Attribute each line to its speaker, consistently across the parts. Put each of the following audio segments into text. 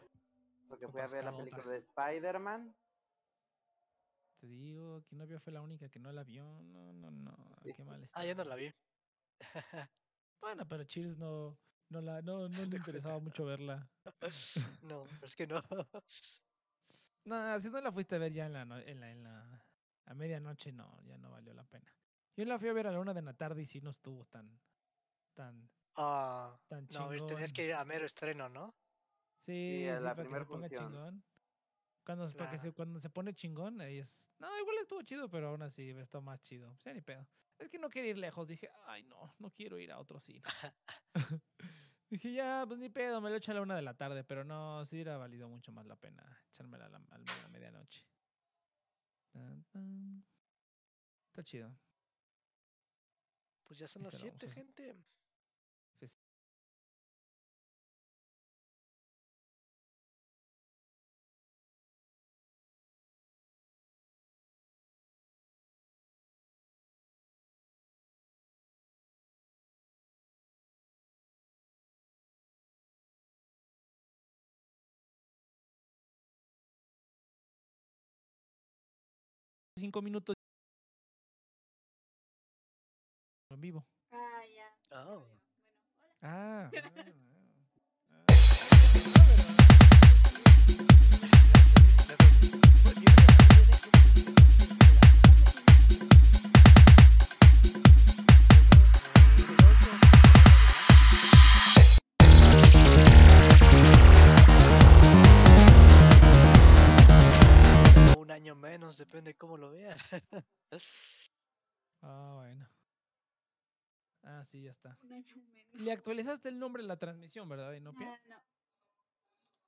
Speaker 1: ver. Porque fui a ver la
Speaker 2: otra.
Speaker 1: película de Spider-Man.
Speaker 2: Te digo, aquí novia fue la única que no la vio. No, no, no. Qué mal está.
Speaker 3: Ah, yo no la vi.
Speaker 2: Bueno, pero Cheers no, no, la, no, no le interesaba mucho verla.
Speaker 3: no, es que no.
Speaker 2: No, si no la fuiste a ver ya en la, no- en la, en la a medianoche, no, ya no valió la pena. Yo la fui a ver a la una de la tarde y sí no estuvo tan, tan,
Speaker 3: Ah,
Speaker 2: tan
Speaker 3: no,
Speaker 2: chingón.
Speaker 3: tenías que ir a mero estreno, ¿no?
Speaker 2: Sí, sí,
Speaker 1: la
Speaker 2: para que se ponga
Speaker 1: función.
Speaker 2: chingón. Cuando, se- para que se,
Speaker 3: Claro.
Speaker 2: cuando se pone chingón, ahí es. No, igual estuvo chido, pero aún así está más chido. O sea, ni pedo. Es que no quería ir lejos. Dije, ay, no, no quiero ir a otro cine. Dije, ya, pues ni pedo, me lo echo a la una de la tarde, pero no, sí hubiera valido mucho más la pena echármela a la, a la- medianoche. Tan, tan. Está chido.
Speaker 3: Pues ya son las
Speaker 2: cerramos
Speaker 3: 7,
Speaker 2: así.
Speaker 3: gente.
Speaker 2: Cinco minutos en vivo.
Speaker 4: Ah, ya.
Speaker 3: Ah.
Speaker 4: ya veo. Bueno, hola.
Speaker 2: Ah. ah, ah.
Speaker 3: Depende cómo lo vean.
Speaker 2: Ah, bueno. Ah, sí, ya está.
Speaker 4: Un año menos.
Speaker 2: Le actualizaste el nombre de la transmisión, ¿verdad, Inopia?
Speaker 4: Ah, no.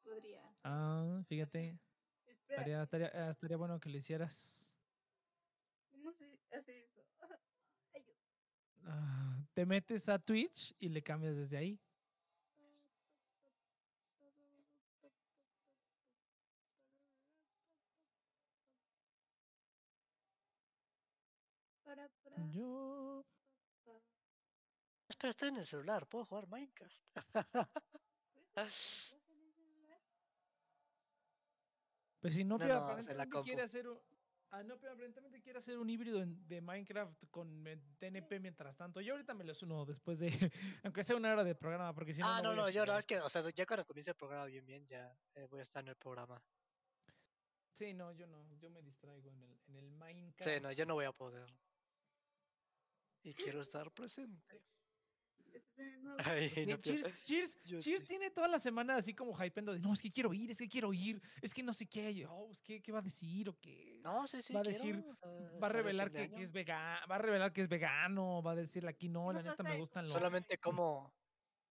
Speaker 4: Podría.
Speaker 2: Ah, fíjate. Estaría, estaría, ah, estaría bueno que le hicieras.
Speaker 4: ¿cómo se hace eso? Ayuda.
Speaker 2: ah, te metes a Twitch y le cambias desde ahí. Yo.
Speaker 3: Espera, estoy en el celular, puedo jugar Minecraft.
Speaker 2: Pues si no,
Speaker 3: No,
Speaker 2: aparentemente quiere hacer un. Ah, no, pero aparentemente quiere hacer un híbrido de Minecraft con TNP mientras tanto. Yo ahorita me lo uno después de. aunque sea una hora de programa, porque si no.
Speaker 3: ah, no,
Speaker 2: voy a
Speaker 3: no, yo la verdad es que, o sea, ya cuando comience el programa bien, bien, ya eh, voy a estar en el programa.
Speaker 2: Sí, no, yo no. Yo me distraigo en el, en el Minecraft.
Speaker 3: Sí, no, ya no voy a poder. Y quiero estar presente.
Speaker 4: Nuevo
Speaker 3: Ay, no,
Speaker 2: Cheers, Cheers, Cheers tiene toda la semana así como hypeando de no, es que quiero ir, es que quiero ir, es que no sé qué, oh, es que, ¿qué va a decir o qué?
Speaker 3: No, sí, sí,
Speaker 2: va a
Speaker 3: quiero,
Speaker 2: decir- va a revelar que, es vegano, va a revelar que es vegano, va a decir aquí no,
Speaker 4: ¿Qué
Speaker 2: la
Speaker 4: nos
Speaker 2: neta me gustan los.
Speaker 3: Solamente como,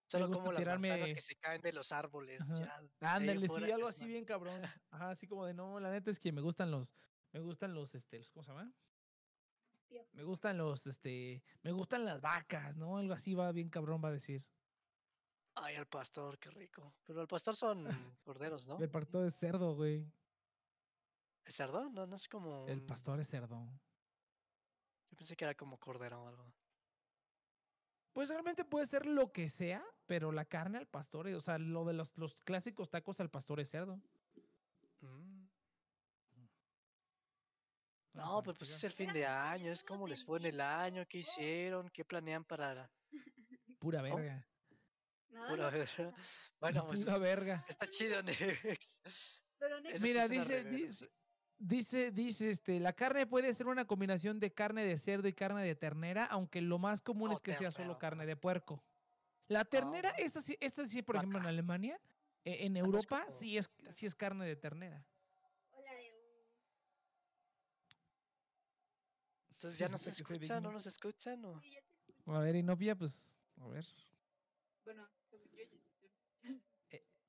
Speaker 3: solo como las manzanas que se caen de los árboles. Ya,
Speaker 2: Ándale, sí, algo así bien cabrón. Ajá, así como de no, la neta es que me gustan los, me gustan los, este, los, ¿cómo se llama?
Speaker 4: Tío.
Speaker 2: Me gustan los, este, me gustan las vacas, ¿no? Algo así va bien cabrón, va a decir.
Speaker 3: Ay, el pastor, qué rico. Pero el pastor son corderos, ¿no?
Speaker 2: El pastor es cerdo, güey.
Speaker 3: ¿Es cerdo? No, no es como.
Speaker 2: El pastor es cerdo.
Speaker 3: Yo pensé que era como cordero o algo.
Speaker 2: Pues realmente puede ser lo que sea, pero la carne al pastor, o sea, lo de los, los clásicos tacos al pastor es cerdo.
Speaker 3: Mm. No, pues, pues es el fin de año, es como les fue en el año, qué hicieron, qué planean para
Speaker 2: Pura verga.
Speaker 3: Pura
Speaker 4: no
Speaker 3: ver-
Speaker 4: pasa.
Speaker 3: Bueno, pues
Speaker 2: Pura verga.
Speaker 3: está chido, Nex.
Speaker 4: Pero Nex,
Speaker 2: Mira, dice, dice, dice, dice, este, la carne puede ser una combinación de carne de cerdo y carne de ternera, aunque lo más común es que sea solo carne de puerco. La ternera, esa sí, esa sí, por ejemplo, en. Alemania, eh, en
Speaker 3: Ah,
Speaker 2: Europa, sí es, sí es carne de ternera.
Speaker 4: Hola, Eus.
Speaker 3: Entonces ya
Speaker 2: Sí,
Speaker 3: nos escuchan, no nos escuchan, o
Speaker 4: Sí.
Speaker 2: A ver, Inopia, pues, a ver.
Speaker 4: Bueno, según yo, yo- yo-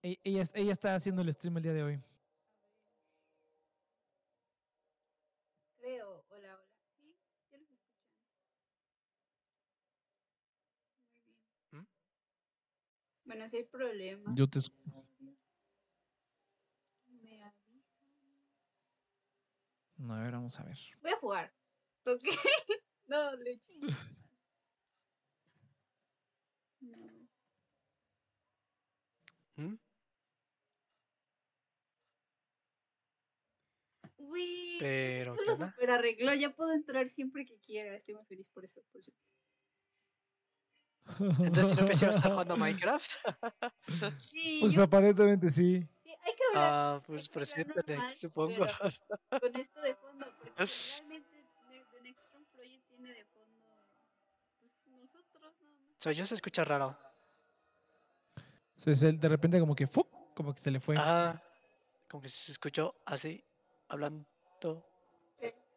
Speaker 2: E- Ella, ella está haciendo el stream el día de hoy.
Speaker 4: Creo. Hola, hola. Sí, ya los escuchan. Muy bien.
Speaker 3: ¿Mm?
Speaker 4: Bueno, si hay problemas.
Speaker 2: Yo te,
Speaker 4: Me avisan.
Speaker 2: no, a ver, vamos a ver.
Speaker 4: Voy a jugar. ¿ok? No, leche. No.
Speaker 3: ¿Mm?
Speaker 4: Uy,
Speaker 3: Pero esto
Speaker 4: lo super arregló, ya puedo entrar siempre que quiera, estoy muy feliz por eso, por eso.
Speaker 3: Entonces el PC no está jugando Minecraft.
Speaker 2: pues aparentemente sí.
Speaker 4: Sí, hay que hablar.
Speaker 3: Ah, pues
Speaker 4: preséntate,
Speaker 3: supongo.
Speaker 4: Con esto de fondo, porque realmente
Speaker 3: Soy yo, se escucha raro.
Speaker 2: Se- se- de repente como que ¡fuc! como que se le fue.
Speaker 3: Ah, como que se escuchó así, hablando.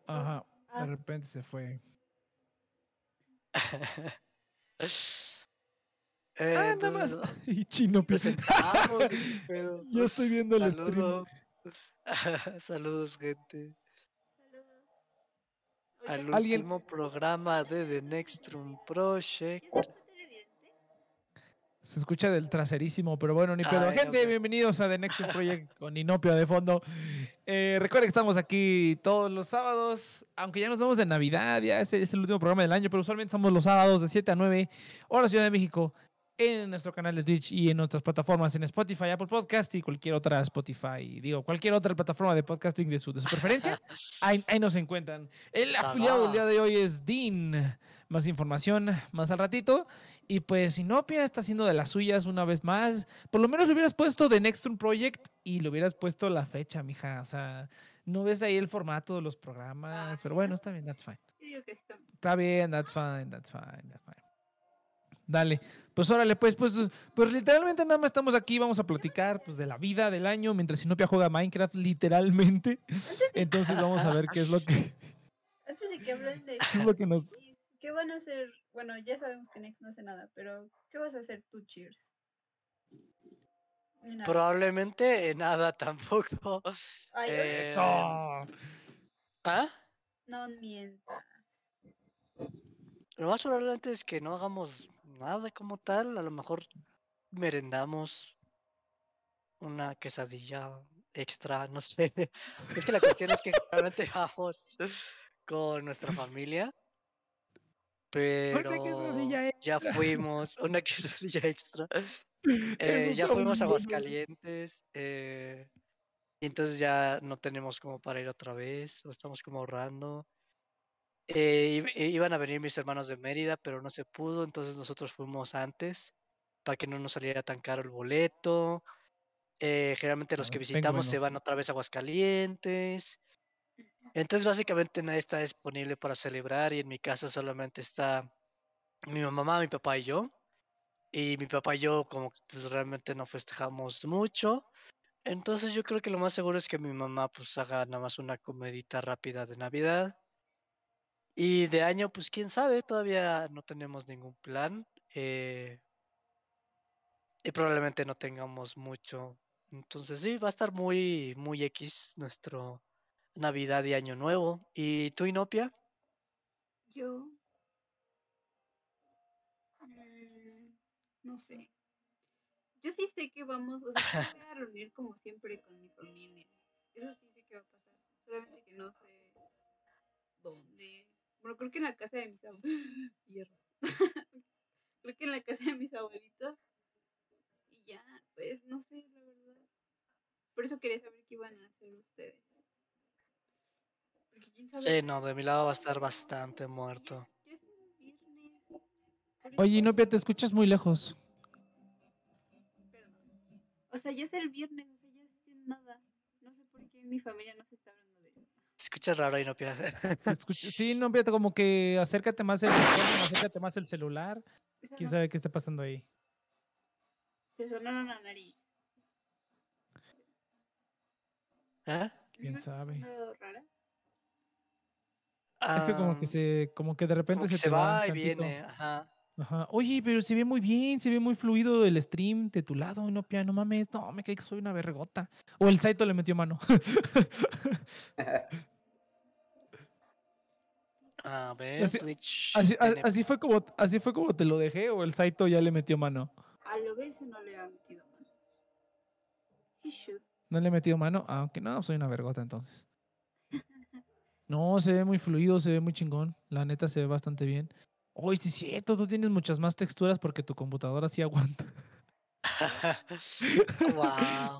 Speaker 2: Ajá. De repente se fue.
Speaker 3: Eh,
Speaker 2: ah, nada más.
Speaker 3: entonces,
Speaker 2: Y chino
Speaker 3: presentamos.
Speaker 2: Ya estoy viendo el stream.
Speaker 3: Saludos. Gente.
Speaker 4: saludos.
Speaker 3: Al
Speaker 2: Alguien-
Speaker 3: último programa de The Next Room Project.
Speaker 4: ¿Ya se puede tener evidente?
Speaker 2: Se escucha del traserísimo, pero bueno, ni pedo.
Speaker 3: Ay,
Speaker 2: Gente,
Speaker 3: pero-
Speaker 2: bienvenidos a The Next Project con Inopia de fondo. Eh, recuerden que estamos aquí todos los sábados, aunque ya nos vemos en Navidad, ya ese es el último programa del año, pero usualmente estamos los sábados de 7 a 9, hora Ciudad de México, en nuestro canal de Twitch y en otras plataformas, en Spotify, Apple Podcast y cualquier otra Spotify, digo, cualquier otra plataforma de podcasting de su, de su preferencia. Ahí, ahí nos encuentran. El afiliado del día de hoy es Dean. Más información más al ratito. Y pues Sinopia está haciendo de las suyas una vez más. Por lo menos le hubieras puesto The Next Room Project y le hubieras puesto la fecha, mija. O sea, no ves ahí el formato de los programas. Pero bueno, está bien, that's fine.
Speaker 4: Yo digo que sí también.
Speaker 2: Está bien, that's fine, that's fine, that's fine. Dale, pues órale, pues, pues, pues literalmente nada más estamos aquí, vamos a platicar pues de la vida del año mientras Sinopia juega Minecraft, literalmente. Entonces vamos a ver qué es lo que,
Speaker 4: Antes de que hablen de
Speaker 2: qué es lo que nos,
Speaker 4: ¿qué van a hacer? Bueno, ya sabemos que Nex no hace nada, pero ¿qué vas a hacer tú, Cheers? Nada.
Speaker 3: Probablemente nada tampoco.
Speaker 4: Ay,
Speaker 3: eh,
Speaker 2: ¡Eso!
Speaker 3: ¿Ah?
Speaker 4: no mientas.
Speaker 3: Lo más probablemente es que no hagamos nada como tal. A lo mejor merendamos una quesadilla extra, no sé. Es que la cuestión es que realmente vamos con nuestra familia. Pero ya fuimos, una quesadilla extra. Eh, ya fuimos a. Aguascalientes. eh, y entonces ya no tenemos como para ir otra vez. O estamos como ahorrando. Eh, i- iban a venir mis hermanos de Mérida, pero no se pudo. Entonces nosotros fuimos antes para que no nos saliera tan caro el boleto. Eh, generalmente los
Speaker 2: Ah,
Speaker 3: que
Speaker 2: tengo
Speaker 3: visitamos se van otra vez a Aguascalientes. Entonces básicamente nadie está disponible para celebrar y en mi casa solamente está mi mamá, mi papá y yo. Y mi papá y yo como que pues realmente no festejamos mucho. Entonces yo creo que lo más seguro es que mi mamá pues haga nada más una comedita rápida de Navidad. Y de año pues quién sabe, todavía no tenemos ningún plan. eh, y probablemente no tengamos mucho. Entonces sí, va a estar muy, muy X nuestro Navidad y Año Nuevo. ¿Y tú, Inopia?
Speaker 4: Yo. mm, no sé. Yo sí sé que vamos, o sea, a reunir como siempre con mi familia. Eso sí sé que va a pasar. Solamente que no sé dónde. Bueno, creo que en la casa de mis abuelitos. creo que en la casa de mis abuelitos. Y ya, pues no sé, la verdad. Por eso quería saber qué iban a hacer ustedes. Porque quién sabe.
Speaker 3: Sí, no, de mi lado va a estar bastante muerto.
Speaker 2: Oye, Inopia, te escuchas muy lejos.
Speaker 4: Perdón. O sea, ya es el viernes, o sea, ya es sin nada. No sé por qué mi familia no se está hablando de eso.
Speaker 3: Se escucha raro, Inopia.
Speaker 2: Escucha- Sí, Inopia, como que acércate más el micrófono, acércate más el celular. ¿Quién
Speaker 4: no-
Speaker 2: sabe qué está pasando ahí?
Speaker 4: Se sonaron la nariz. ¿Me
Speaker 2: ¿Quién sabe?
Speaker 4: escuchando
Speaker 2: Es que como que se, como que de repente
Speaker 3: como que
Speaker 2: se,
Speaker 3: se
Speaker 2: te va
Speaker 3: va y
Speaker 2: tantito.
Speaker 3: viene. Ajá.
Speaker 2: Ajá. Oye, pero se ve muy bien, se ve muy fluido el stream de tu lado, Inopia, no mames, no, me cae que soy una vergota. O el Saito le metió mano.
Speaker 3: A ver,
Speaker 2: Así-
Speaker 3: Twitch.
Speaker 2: así, a-
Speaker 3: tiene-
Speaker 2: así fue como, así fue como te lo dejé, o el Saito ya le metió mano.
Speaker 4: A lo veces no le ha metido mano. He should.
Speaker 2: ¿No le he metido mano? Ah, Aunque no, soy una vergota entonces. No, se ve muy fluido, se ve muy chingón. La neta se ve bastante bien. Oye, sí es cierto, tú tienes muchas más texturas porque tu computadora sí aguanta.
Speaker 3: Wow.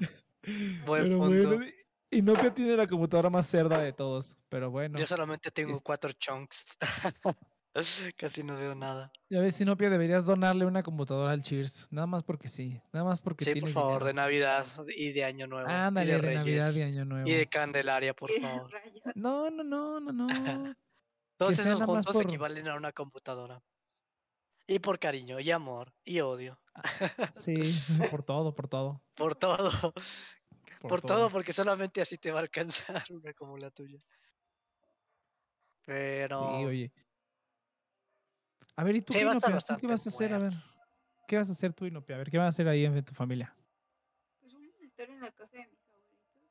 Speaker 3: Buen
Speaker 2: Pero
Speaker 3: punto.
Speaker 2: bueno, Inopia tiene la computadora más cerda de todos, pero bueno.
Speaker 3: Yo solamente tengo
Speaker 2: es-
Speaker 3: cuatro chunks. Casi no veo nada.
Speaker 2: Ya ves, Inopia, deberías donarle una computadora al Cheers. Nada más porque sí. Nada más porque
Speaker 3: Sí, por favor, de. Navidad y de Año Nuevo. y
Speaker 2: Ándale,
Speaker 3: de
Speaker 2: de, Navidad y Año Nuevo.
Speaker 3: Y de Candelaria, por
Speaker 4: Y
Speaker 3: favor.
Speaker 2: No, no, no, no, no.
Speaker 3: Todos esos
Speaker 2: por-
Speaker 3: equivalen a una computadora. Y por cariño, y amor, y odio.
Speaker 2: Sí, por todo, por todo.
Speaker 3: Por todo.
Speaker 2: Por,
Speaker 3: Por, todo, porque solamente así te va a alcanzar una como la tuya. Pero.
Speaker 2: Sí, oye. A ver, ¿y tú
Speaker 3: Sí,
Speaker 2: qué,
Speaker 3: va a estar
Speaker 2: Inopia? ¿Tú qué vas a hacer? A ver. ¿Qué vas a hacer tú, Inopia? A ver, ¿qué vas a hacer ahí en tu familia?
Speaker 4: Pues vamos a estar en la casa de mis abuelitos.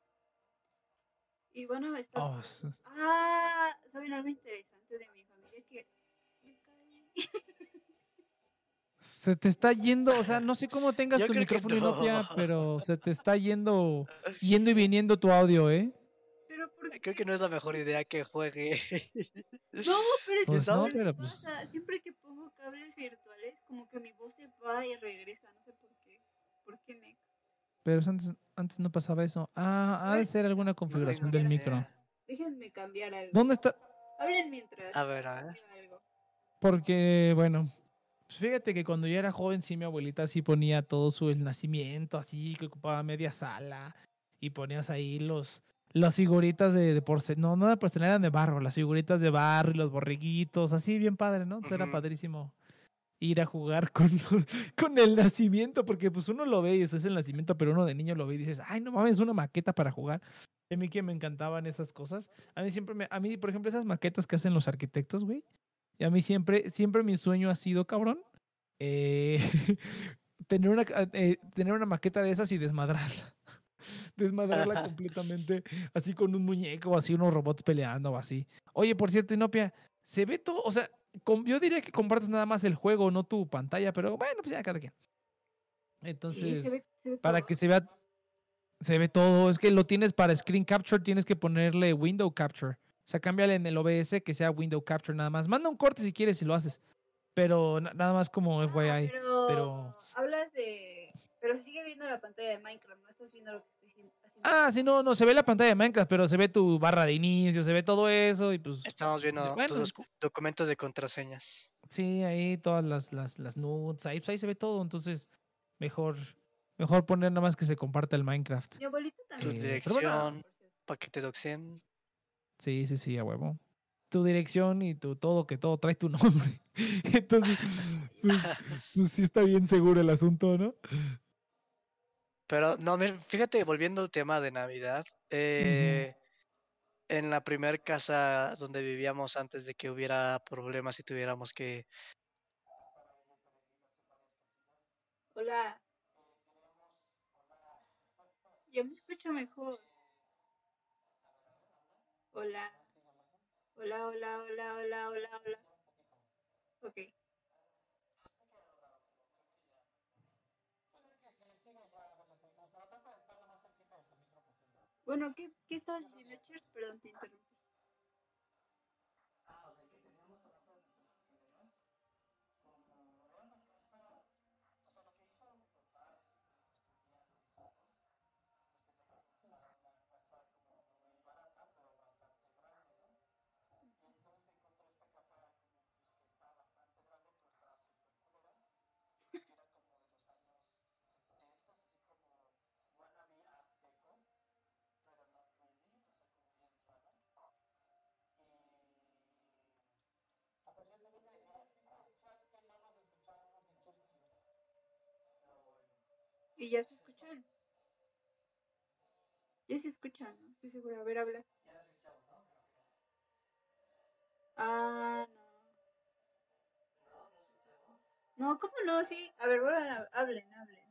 Speaker 4: Y van a estar.
Speaker 2: Oh,
Speaker 4: Ah, ¿saben algo interesante de mi familia? Es que me caí.
Speaker 2: se te está yendo, o sea, no sé cómo tengas
Speaker 3: Yo
Speaker 2: tu micrófono, Inopia,
Speaker 3: no.
Speaker 2: pero se te está yendo, yendo y viniendo tu audio, ¿eh?
Speaker 3: Creo que no es la mejor idea que juegue.
Speaker 4: No, pero es que
Speaker 2: Pues no,
Speaker 4: ¿sabes qué
Speaker 2: pero
Speaker 4: pasa?
Speaker 2: pues-
Speaker 4: Siempre que pongo cables virtuales, como que mi voz se va y regresa. No sé por qué. ¿Por qué me.?
Speaker 2: Pero antes, antes no pasaba eso. Ah, ha de ser alguna configuración del micro.
Speaker 4: Déjenme cambiar algo.
Speaker 2: ¿Dónde está?
Speaker 4: Hablen mientras.
Speaker 3: A ver, a ver.
Speaker 2: Porque, bueno, pues fíjate que cuando yo era joven, sí, mi abuelita sí ponía todo su el nacimiento, así, que ocupaba media sala, y ponías ahí los, las figuritas de, de porcelana, no, no de porcelana, eran de barro, las figuritas de barro y los borreguitos, así, bien padre, ¿no? Era padrísimo ir a jugar con, con el nacimiento, porque pues uno lo ve y eso es el nacimiento, pero uno de niño lo ve y dices, ay, no mames, es una maqueta para jugar. A mí que me encantaban esas cosas. A mí siempre me, a mí, por ejemplo, esas maquetas que hacen los arquitectos, güey. Y a mí siempre, siempre mi sueño ha sido, cabrón, eh, tener, una, eh, tener una maqueta de esas y desmadrarla. desmadrarla completamente, así con un muñeco o así, unos robots peleando o así. Oye, por cierto, Inopia, se ve todo, o sea, com- yo diría que compartes nada más el juego, no tu pantalla, pero bueno, pues ya cada quien.
Speaker 4: Y
Speaker 2: Entonces,
Speaker 4: se ve- se ve
Speaker 2: para
Speaker 4: todo.
Speaker 2: que se vea, se ve todo. Es que lo tienes para screen capture, tienes que ponerle window capture. O sea, cámbiale en el OBS que sea window capture nada más. Manda un corte si quieres si lo haces. Pero na- nada más como
Speaker 4: Ah,
Speaker 2: FYI.
Speaker 4: pero,
Speaker 2: pero-
Speaker 4: hablas de. Pero se sigue viendo la pantalla de Minecraft, no estás viendo lo que.
Speaker 2: Ah, sí, no, no, se ve la pantalla de Minecraft, pero se ve tu barra de inicio, se ve todo eso y pues...
Speaker 3: Estamos viendo
Speaker 2: bueno.
Speaker 3: tus docu- documentos de contraseñas.
Speaker 2: Sí, ahí todas las, las, las nudes, ahí, pues, ahí se ve todo. Entonces, mejor, mejor poner nada más que se comparta el Minecraft.
Speaker 4: Mi abuelita
Speaker 3: Tu
Speaker 4: también.
Speaker 2: Eh, pero bueno.
Speaker 3: dirección,
Speaker 4: cierto.
Speaker 3: para que te doxen.
Speaker 2: Sí, sí, sí, a huevo. Tu dirección y tu todo, que todo trae tu nombre. Entonces, pues, pues sí está bien seguro el asunto, ¿no?
Speaker 3: Pero no, fíjate, volviendo al tema de Navidad, eh, en la primer casa donde vivíamos antes de que hubiera problemas y tuviéramos que...
Speaker 4: Hola. Ya me escucho mejor. Hola. Hola, hola, hola, hola, hola, hola. Ok. Bueno, ¿qué, qué estabas diciendo, Cheers? Perdón, te interrumpí. Y ya se escuchan. Ya se escuchan, ¿no? Estoy segura. A ver, habla. Ah, no. No, ¿cómo no? Sí. A ver, a- hablen, hablen.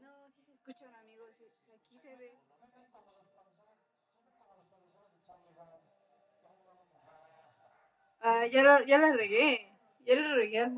Speaker 4: No, sí se escuchan, amigos. Aquí se ve. Ah, ya, ya la regué. Ya la regué al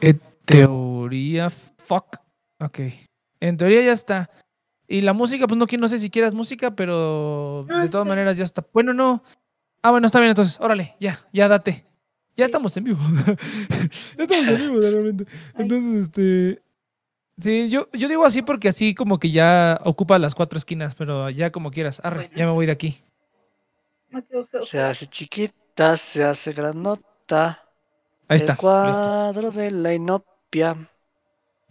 Speaker 2: En teoría, fuck. Ok. En teoría ya está. Y la música, pues no, no sé si quieras música, pero
Speaker 4: No,
Speaker 2: de todas maneras ya está. Bueno, no. Ah, bueno, está bien, entonces, órale, ya, ya date. Ya
Speaker 4: Sí.
Speaker 2: estamos en vivo. ya estamos en vivo, realmente. Entonces, este. Sí, yo, yo digo así porque así como que ya ocupa las cuatro esquinas, pero ya como quieras. Arre,
Speaker 4: Bueno.
Speaker 2: ya me voy de aquí.
Speaker 3: Se hace chiquita, se hace granota.
Speaker 2: Ahí
Speaker 3: el
Speaker 2: está. listo.
Speaker 3: cuadro de la inopia.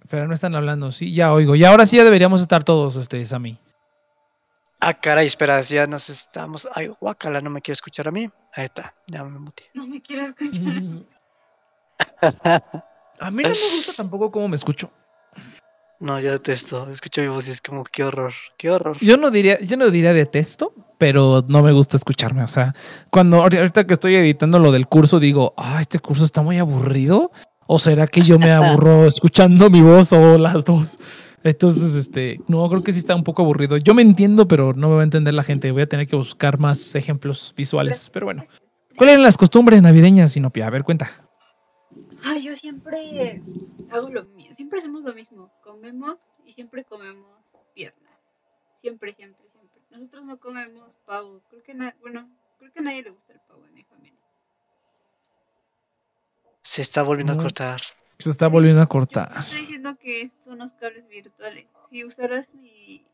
Speaker 2: Pero no están hablando, sí, ya oigo. Y ahora sí ya deberíamos estar todos, este, Sammy.
Speaker 3: Ah, caray, espera, ya nos estamos. Ay, guacala, no me quiere escuchar a mí. Ahí está, ya me muteé.
Speaker 4: No me quiero escuchar.
Speaker 2: A mí no me gusta tampoco cómo me escucho.
Speaker 3: No, yo detesto. Escucho mi voz y es como, qué horror, qué horror.
Speaker 2: Yo no diría, yo no diría detesto, pero no me gusta escucharme. O sea, cuando ahori- ahorita que estoy editando lo del curso, digo, ah, este curso está muy aburrido. ¿O será que yo me aburro escuchando mi voz o las dos? Entonces, este, no, creo que sí está un poco aburrido. Yo me entiendo, pero no me va a entender la gente. Voy a tener que buscar más ejemplos visuales. Pero bueno, ¿cuáles eran las costumbres navideñas, Sinopia? A ver, cuenta.
Speaker 4: Ay, yo siempre hago lo mismo. Siempre hacemos lo mismo. Comemos y siempre comemos pierna. Siempre, siempre, siempre. Nosotros no comemos pavo. Creo que na- bueno, creo que a nadie le gusta el pavo en mi familia.
Speaker 3: Se está volviendo a cortar.
Speaker 2: Se está volviendo a cortar.
Speaker 4: estoy diciendo que estos son los cables virtuales. Si usaras mi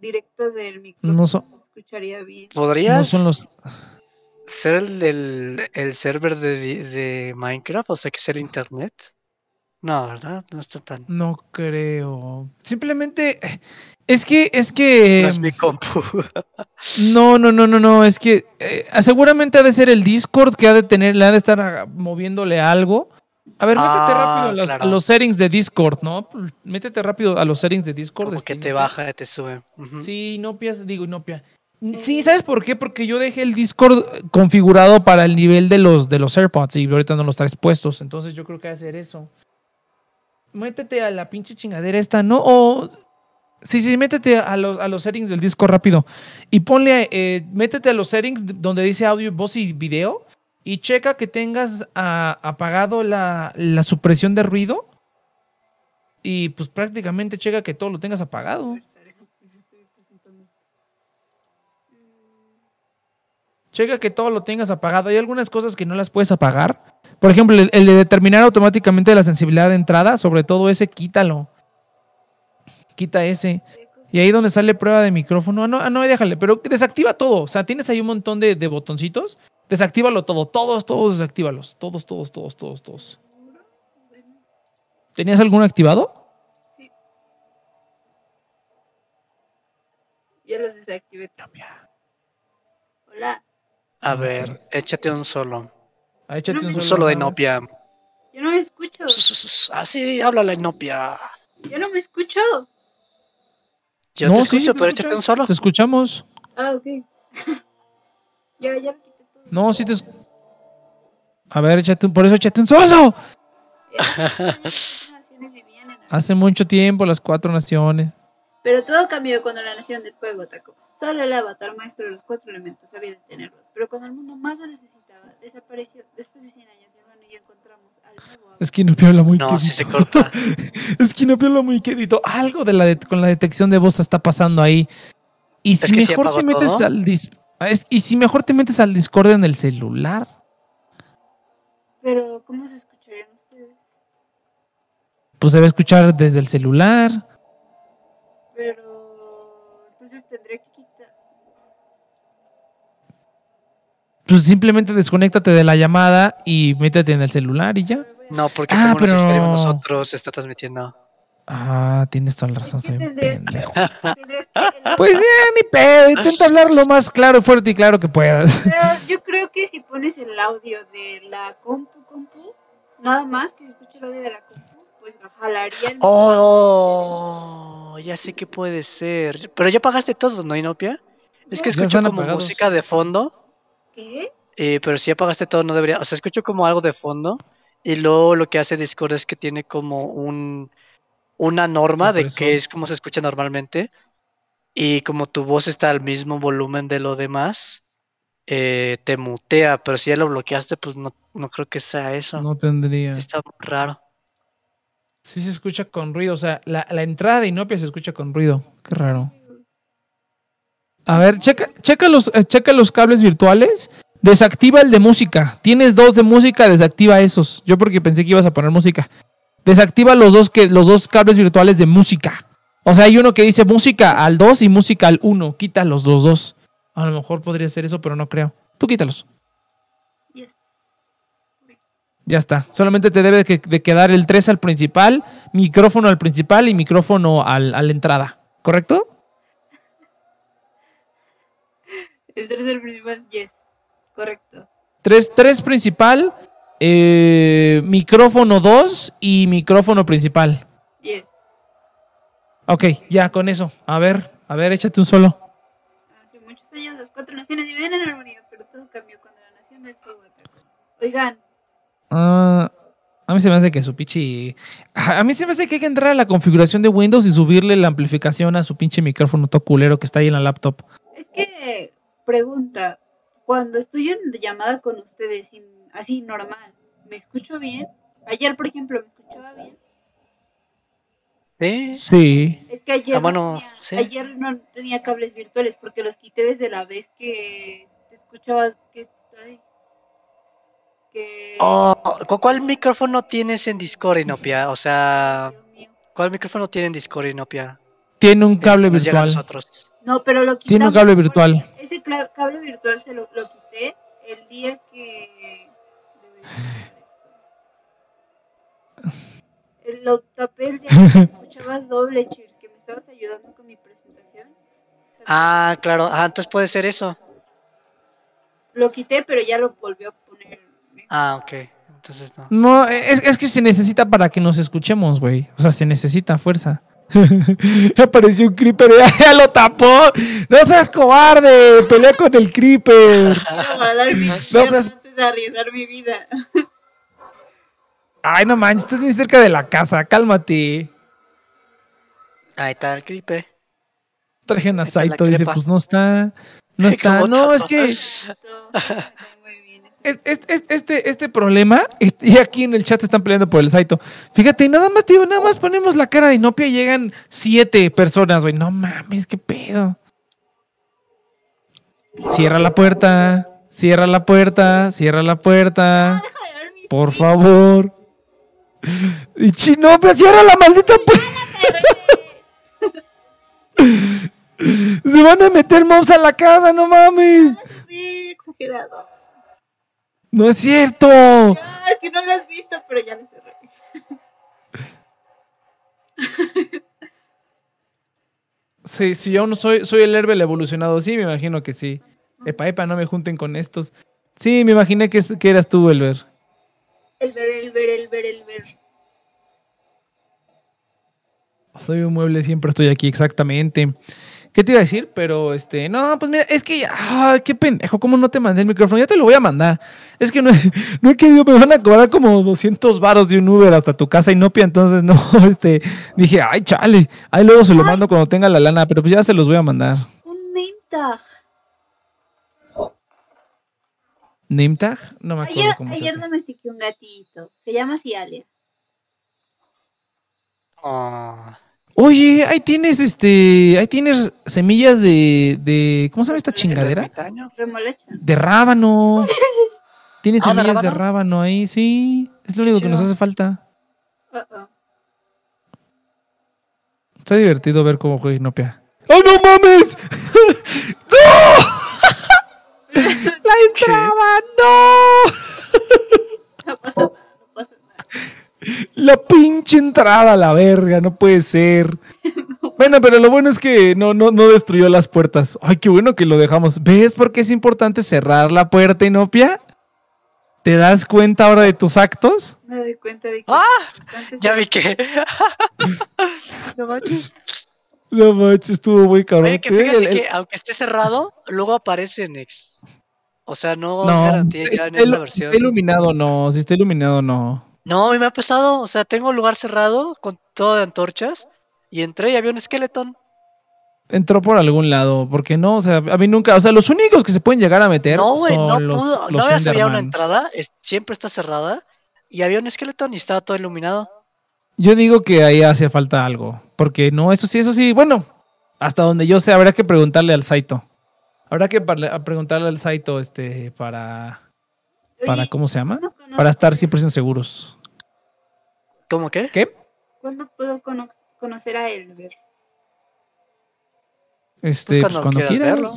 Speaker 4: directo del micrófono,
Speaker 2: No son-
Speaker 4: escucharía bien.
Speaker 3: ¿Podrías
Speaker 2: No son los.
Speaker 3: Ser el, el, el server de, de Minecraft? O sea, que ser internet. No, ¿verdad? No está tan.
Speaker 2: No creo. Simplemente. eh, Es que, es que.
Speaker 3: No es mi compu.
Speaker 2: No, no, no, no, no. Es que eh, seguramente ha de ser el Discord que ha de tener, le ha de estar ah, moviéndole algo. A ver, métete
Speaker 3: Ah,
Speaker 2: rápido a los, a
Speaker 3: claro.
Speaker 2: los settings de Discord, ¿no? Métete rápido a los settings de Discord.
Speaker 3: como
Speaker 2: de
Speaker 3: que
Speaker 2: Steam,
Speaker 3: te baja y te sube. Ujú.
Speaker 2: Sí, no pias, digo, no pia. Sí,
Speaker 4: Eh.
Speaker 2: ¿sabes por qué? Porque yo dejé el Discord configurado para el nivel de los, de los AirPods y ahorita no los traes puestos. Entonces yo creo que ser eso. Métete a la pinche chingadera esta, ¿no? O. Sí, sí, métete a los, a los settings del Discord rápido. Y ponle, eh, métete a los settings donde dice audio, voz y video. Y checa que tengas apagado la, la supresión de ruido. Y pues prácticamente checa que todo lo tengas apagado.
Speaker 4: Ahorita, déjame, me estoy presentando. Mm,
Speaker 2: Checa que todo lo tengas apagado. Hay algunas cosas que no las puedes apagar. Por ejemplo, el, el de determinar automáticamente la sensibilidad de entrada, sobre todo ese, quítalo. Quita ese. Y ahí donde sale prueba de micrófono, ah, no, ah, no, déjale, pero desactiva todo. O sea, tienes ahí un montón de, de botoncitos. Desactívalo todo, todos, todos desactívalos. Todos, todos, todos, todos, todos. ¿Tenías alguno activado?
Speaker 4: sí. Ya los desactivé. Hola.
Speaker 3: A
Speaker 2: Ah,
Speaker 3: ver, échate un solo.
Speaker 2: Ah, échate
Speaker 4: No
Speaker 2: un
Speaker 4: me-
Speaker 3: Un solo de. Inopia.
Speaker 4: Yo no me escucho.
Speaker 3: Así habla la Inopia.
Speaker 4: Yo no me escucho.
Speaker 3: Yo
Speaker 2: No,
Speaker 3: te
Speaker 2: sí, sí
Speaker 3: escucho,
Speaker 2: te
Speaker 3: pero échate un solo.
Speaker 2: Te escuchamos.
Speaker 4: Ah, ok. ya, ya lo quité todo.
Speaker 2: No, sí te. A ver, échate un- por eso échate un solo.
Speaker 4: Eh, las naciones vivían en
Speaker 2: Hace mucho tiempo, las cuatro naciones.
Speaker 4: Pero todo cambió cuando la nación del fuego atacó. Solo el avatar maestro de los cuatro elementos sabía detenerlos. Pero cuando el mundo más lo necesitaba, desapareció. Después de 100 años, mi hermano y yo encontramos al nuevo avatar.
Speaker 2: Es que no habla muy
Speaker 3: No, sí se corta.
Speaker 2: Es que no habla muy quedito. Algo de la de- con la detección de voz está pasando ahí. Y si mejor te metes
Speaker 3: todo.
Speaker 2: al dis- es- y si mejor te metes al Discord en el celular.
Speaker 4: Pero, ¿cómo se escucharían ustedes?
Speaker 2: Pues se va a escuchar desde el celular.
Speaker 4: Pero, entonces tendría que quitar.
Speaker 2: Pues simplemente desconéctate de la llamada y métete en el celular y ya.
Speaker 3: No, porque
Speaker 2: Ah,
Speaker 3: como nos nosotros, se está transmitiendo.
Speaker 2: Ah, tienes toda la razón.
Speaker 4: Es que
Speaker 2: soy
Speaker 4: tendrías
Speaker 2: pendejo.
Speaker 4: Tendrías.
Speaker 2: Pues ya, ni pedo. Intenta hablar lo más claro, fuerte y claro que puedas.
Speaker 4: Pero yo creo que si pones el audio de la compu, compu, nada más que se escuche el audio de la compu, pues lo jalaría el.
Speaker 3: Oh, ya sé que puede ser. Pero ya pagaste todo, ¿no, Inopia? Es que escucho como
Speaker 2: apagados.
Speaker 3: música de fondo.
Speaker 4: ¿Qué?
Speaker 3: eh, pero si ya pagaste todo, no debería. O sea, escucho como algo de fondo. Y luego lo que hace Discord es que tiene como un una norma de
Speaker 2: Compresor.
Speaker 3: que es como se escucha normalmente. Y como tu voz está al mismo volumen de lo demás, eh, te mutea, pero si ya lo bloqueaste, pues no, no creo que sea eso.
Speaker 2: No tendría.
Speaker 3: Está muy raro.
Speaker 2: Sí se escucha con ruido. O sea, la, la entrada de Inopia se escucha con ruido. Qué raro. A ver, checa, checa, los, eh, checa los cables virtuales. Desactiva el de música. Tienes dos de música, desactiva esos. Yo porque pensé que ibas a poner música. Desactiva los dos, que, los dos cables virtuales de música. O sea, hay uno que dice música al 2 y música al 1. Quítalos los dos. A lo mejor podría ser eso, pero no creo. Tú quítalos.
Speaker 4: Yes.
Speaker 2: Ya está. Solamente te debe de quedar el 3 al principal, micrófono al principal y micrófono al, a la entrada. ¿Correcto?
Speaker 4: El tercer principal, yes. Correcto.
Speaker 2: 3, 3 principal, eh, micrófono 2 y micrófono principal.
Speaker 4: Yes.
Speaker 2: Ok, ya con eso. A ver, a ver, échate un solo.
Speaker 4: Hace muchos años las cuatro naciones vivían en armonía, pero todo cambió cuando la nación del fuego atacó. Oigan,
Speaker 2: Ah, a mí se me hace que su pinche. A mí se me hace que hay que entrar a la configuración de Windows y subirle la amplificación a su pinche micrófono todo culero que está ahí en la laptop.
Speaker 4: es que, pregunta, cuando estoy en llamada con ustedes, así normal, ¿me escucho bien? Ayer, por ejemplo, ¿me escuchaba bien?
Speaker 3: Sí.
Speaker 2: Sí.
Speaker 4: Es que ayer,
Speaker 3: Ah,
Speaker 4: no tenía,
Speaker 3: sí.
Speaker 4: ayer no tenía cables virtuales porque los quité desde la vez que te escuchabas que... ay, que
Speaker 3: Oh, ¿cu- ¿Cuál micrófono tienes en Discord, Inopia? O sea. ¿cuál micrófono tiene en Discord, Inopia?
Speaker 2: Tiene un cable
Speaker 3: nos llega a
Speaker 2: virtual.
Speaker 3: nosotros.
Speaker 4: No, pero lo
Speaker 2: Tiene un cable virtual.
Speaker 4: Ese cable virtual se lo, lo quité el día que... Lo tapé el día que escuchabas doble, Cheers, que me estabas ayudando con mi presentación.
Speaker 3: Ah, claro. Ah, entonces puede ser eso.
Speaker 4: Lo quité, pero ya lo volvió a poner.
Speaker 3: Ah, ok. Entonces no.
Speaker 2: No, es, es que se necesita para que nos escuchemos, güey. O sea, se necesita fuerza. Apareció un creeper, ya lo tapó. No seas cobarde, pelea con el creeper. No seas-
Speaker 4: arriesgar mi vida.
Speaker 2: Ay, no manches, estás muy cerca de la casa, cálmate.
Speaker 3: Ahí está el creeper.
Speaker 2: Trajen a Saito, dice, pues no está. No está. No, es que Este, este problema, este- y aquí en el chat se están peleando por el Saito. Fíjate, nada más, tío, nada más ponemos la cara de Inopia y llegan siete personas, güey. No mames, qué pedo. Cierra la puerta, cierra la puerta, cierra la puerta.
Speaker 4: Mis
Speaker 2: Por favor. Y Chinopia, cierra la maldita puerta. Se van a meter mobs a la casa, no mames.
Speaker 4: Exagerado.
Speaker 2: No es cierto.
Speaker 4: Ah, es que no lo has visto, pero ya lo cerré.
Speaker 2: Sí, si yo no soy, soy el Herbel evolucionado, sí, me imagino que sí. Epa, epa, no me junten con estos. Sí, me imaginé que, que eras tú, Elber.
Speaker 4: El ver, el ver, el ver, el ver.
Speaker 2: Soy un mueble, siempre estoy aquí, exactamente. ¿Qué te iba a decir? Pero, este, no, pues mira, es que, ya- ay, qué pendejo, ¿cómo no te mandé el micrófono? Ya te lo voy a mandar. Es que no, he- no he querido, me van a cobrar como 200 varos de un Uber hasta tu casa Inopia, entonces no, este, dije, ay, chale, ahí luego se lo mando cuando tenga la lana, pero pues ya se los voy a mandar.
Speaker 4: Un name tag.
Speaker 2: ¿Name tag? No me acuerdo
Speaker 4: Ayer,
Speaker 2: cómo se
Speaker 4: ayer
Speaker 2: hace.
Speaker 4: domestiqué un gatito. Se llama así Alia.
Speaker 3: Oh,
Speaker 2: Oye, ahí tienes, este, ahí tienes semillas de, de, ¿cómo se llama esta
Speaker 3: ¿el
Speaker 2: chingadera? De rábano. Tienes
Speaker 3: Ah, ¿de
Speaker 2: semillas de
Speaker 3: rábano?
Speaker 2: ahí, sí. Es lo único que nos hace falta. Está divertido ver cómo juega Inopia. ¡Oh, no mames! ¡No! ¡La entrada! ¡No!
Speaker 4: No pasa nada, no pasa nada.
Speaker 2: La pinche entrada, la verga, no puede ser. Bueno, pero lo bueno es que no, no, no destruyó las puertas. Ay, qué bueno que lo dejamos. ¿Ves por qué es importante cerrar la puerta, Inopia? ¿Te das cuenta ahora de tus actos?
Speaker 4: Me doy cuenta de que.
Speaker 3: ¡Ah! Ya vi que. no manches.
Speaker 2: No manches, estuvo muy cabrón.
Speaker 3: Oye, que fíjate
Speaker 2: El- el-
Speaker 3: que aunque esté cerrado, luego aparece en X. O sea, no, es
Speaker 2: No,
Speaker 3: garantía ya en esta versión.
Speaker 2: está iluminado, no. Si está iluminado, no.
Speaker 3: No, a mí me ha pasado. O sea, tengo un lugar cerrado con todo de antorchas. Y entré y había un esqueleton.
Speaker 2: entró por algún lado, porque no, o sea, a mí nunca, o sea, los únicos que se pueden llegar a meter
Speaker 3: No, güey,
Speaker 2: son
Speaker 3: no
Speaker 2: los,
Speaker 3: pudo.
Speaker 2: los
Speaker 3: No había una entrada, es- siempre está cerrada. Y había un esqueleto y estaba todo iluminado.
Speaker 2: Yo digo que ahí hace falta algo, porque no, eso sí, eso sí, bueno, hasta donde yo sé, habrá que preguntarle al Saito. Habrá que preguntarle al Saito, este, para, para,
Speaker 4: Oye,
Speaker 2: ¿cómo se llama?
Speaker 4: ¿cuándo conozco-
Speaker 2: Para estar 100% seguros.
Speaker 3: ¿Cómo qué?
Speaker 2: ¿Qué?
Speaker 4: ¿Cuándo puedo cono- conocer a Elber?
Speaker 2: Este, pues
Speaker 3: cuando
Speaker 2: cuando
Speaker 3: quieras verlo.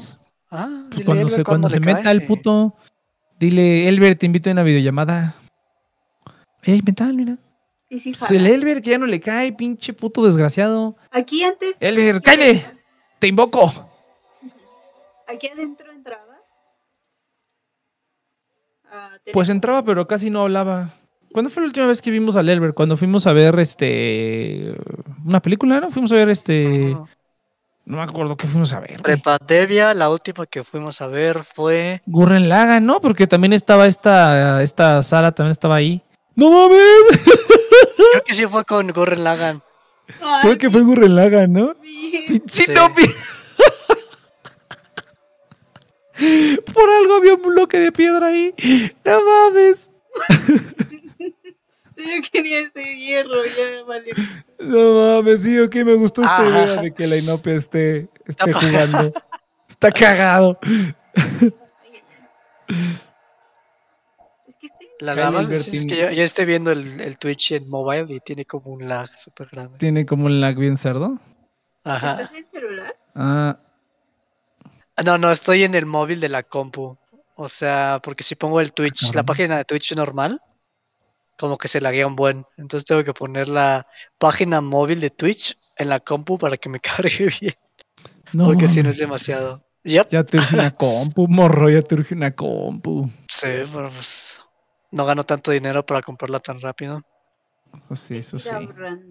Speaker 3: Ah,
Speaker 2: Pues
Speaker 3: dile,
Speaker 2: cuando
Speaker 3: Elber,
Speaker 2: se, cuando
Speaker 3: ¿cuándo
Speaker 2: se meta el puto, dile, Elber, te invito a una videollamada. Ey, mental, mira.
Speaker 4: Y sí,
Speaker 2: Pues el. Elber que ya no le cae, pinche puto desgraciado.
Speaker 4: Aquí antes.
Speaker 2: Elber, cállate. Te invoco.
Speaker 4: Aquí adentro entraba. a
Speaker 2: Pues entraba, pero casi no hablaba. ¿Cuándo fue la última vez que vimos al Elber? Cuando fuimos a ver este una película, ¿no? Fuimos a ver este. No me acuerdo qué fuimos a ver. güey.
Speaker 3: Prepa Devia, la última que fuimos a ver fue.
Speaker 2: Gurren Lagann, ¿no? Porque también estaba esta, esta Sara, también estaba ahí. ¡No mames!
Speaker 3: Creo que sí fue con Gurren Lagann.
Speaker 4: Ay,
Speaker 2: Creo que fue Gurren Lagann, ¿no? ¡Pinche
Speaker 3: Sí.
Speaker 2: Por algo había un bloque de piedra ahí. ¡No mames!
Speaker 4: Yo quería ese hierro, ya vale.
Speaker 2: No mames, sí, ok, me gustó esta
Speaker 3: Ah.
Speaker 2: idea de que la Inopia esté, esté jugando. Está cagado.
Speaker 4: Es que estoy.
Speaker 3: La dama, es que yo, yo estoy viendo el, el Twitch en mobile y tiene como un lag súper grande.
Speaker 2: Tiene como un lag bien cerdo.
Speaker 3: Ajá.
Speaker 4: ¿Estás en celular?
Speaker 2: Ah,
Speaker 3: No, no, estoy en el móvil de la compu. O sea, porque si pongo el Twitch, la página de Twitch normal, como que se laguea un buen. Entonces tengo que poner la página móvil de Twitch en la compu para que me cargue bien.
Speaker 2: no
Speaker 3: porque si no es demasiado. Yep.
Speaker 2: Ya te urge una compu, morro, ya te urge una compu.
Speaker 3: Sí, pero pues no gano tanto dinero para comprarla tan rápido.
Speaker 2: Pues sí, eso sí.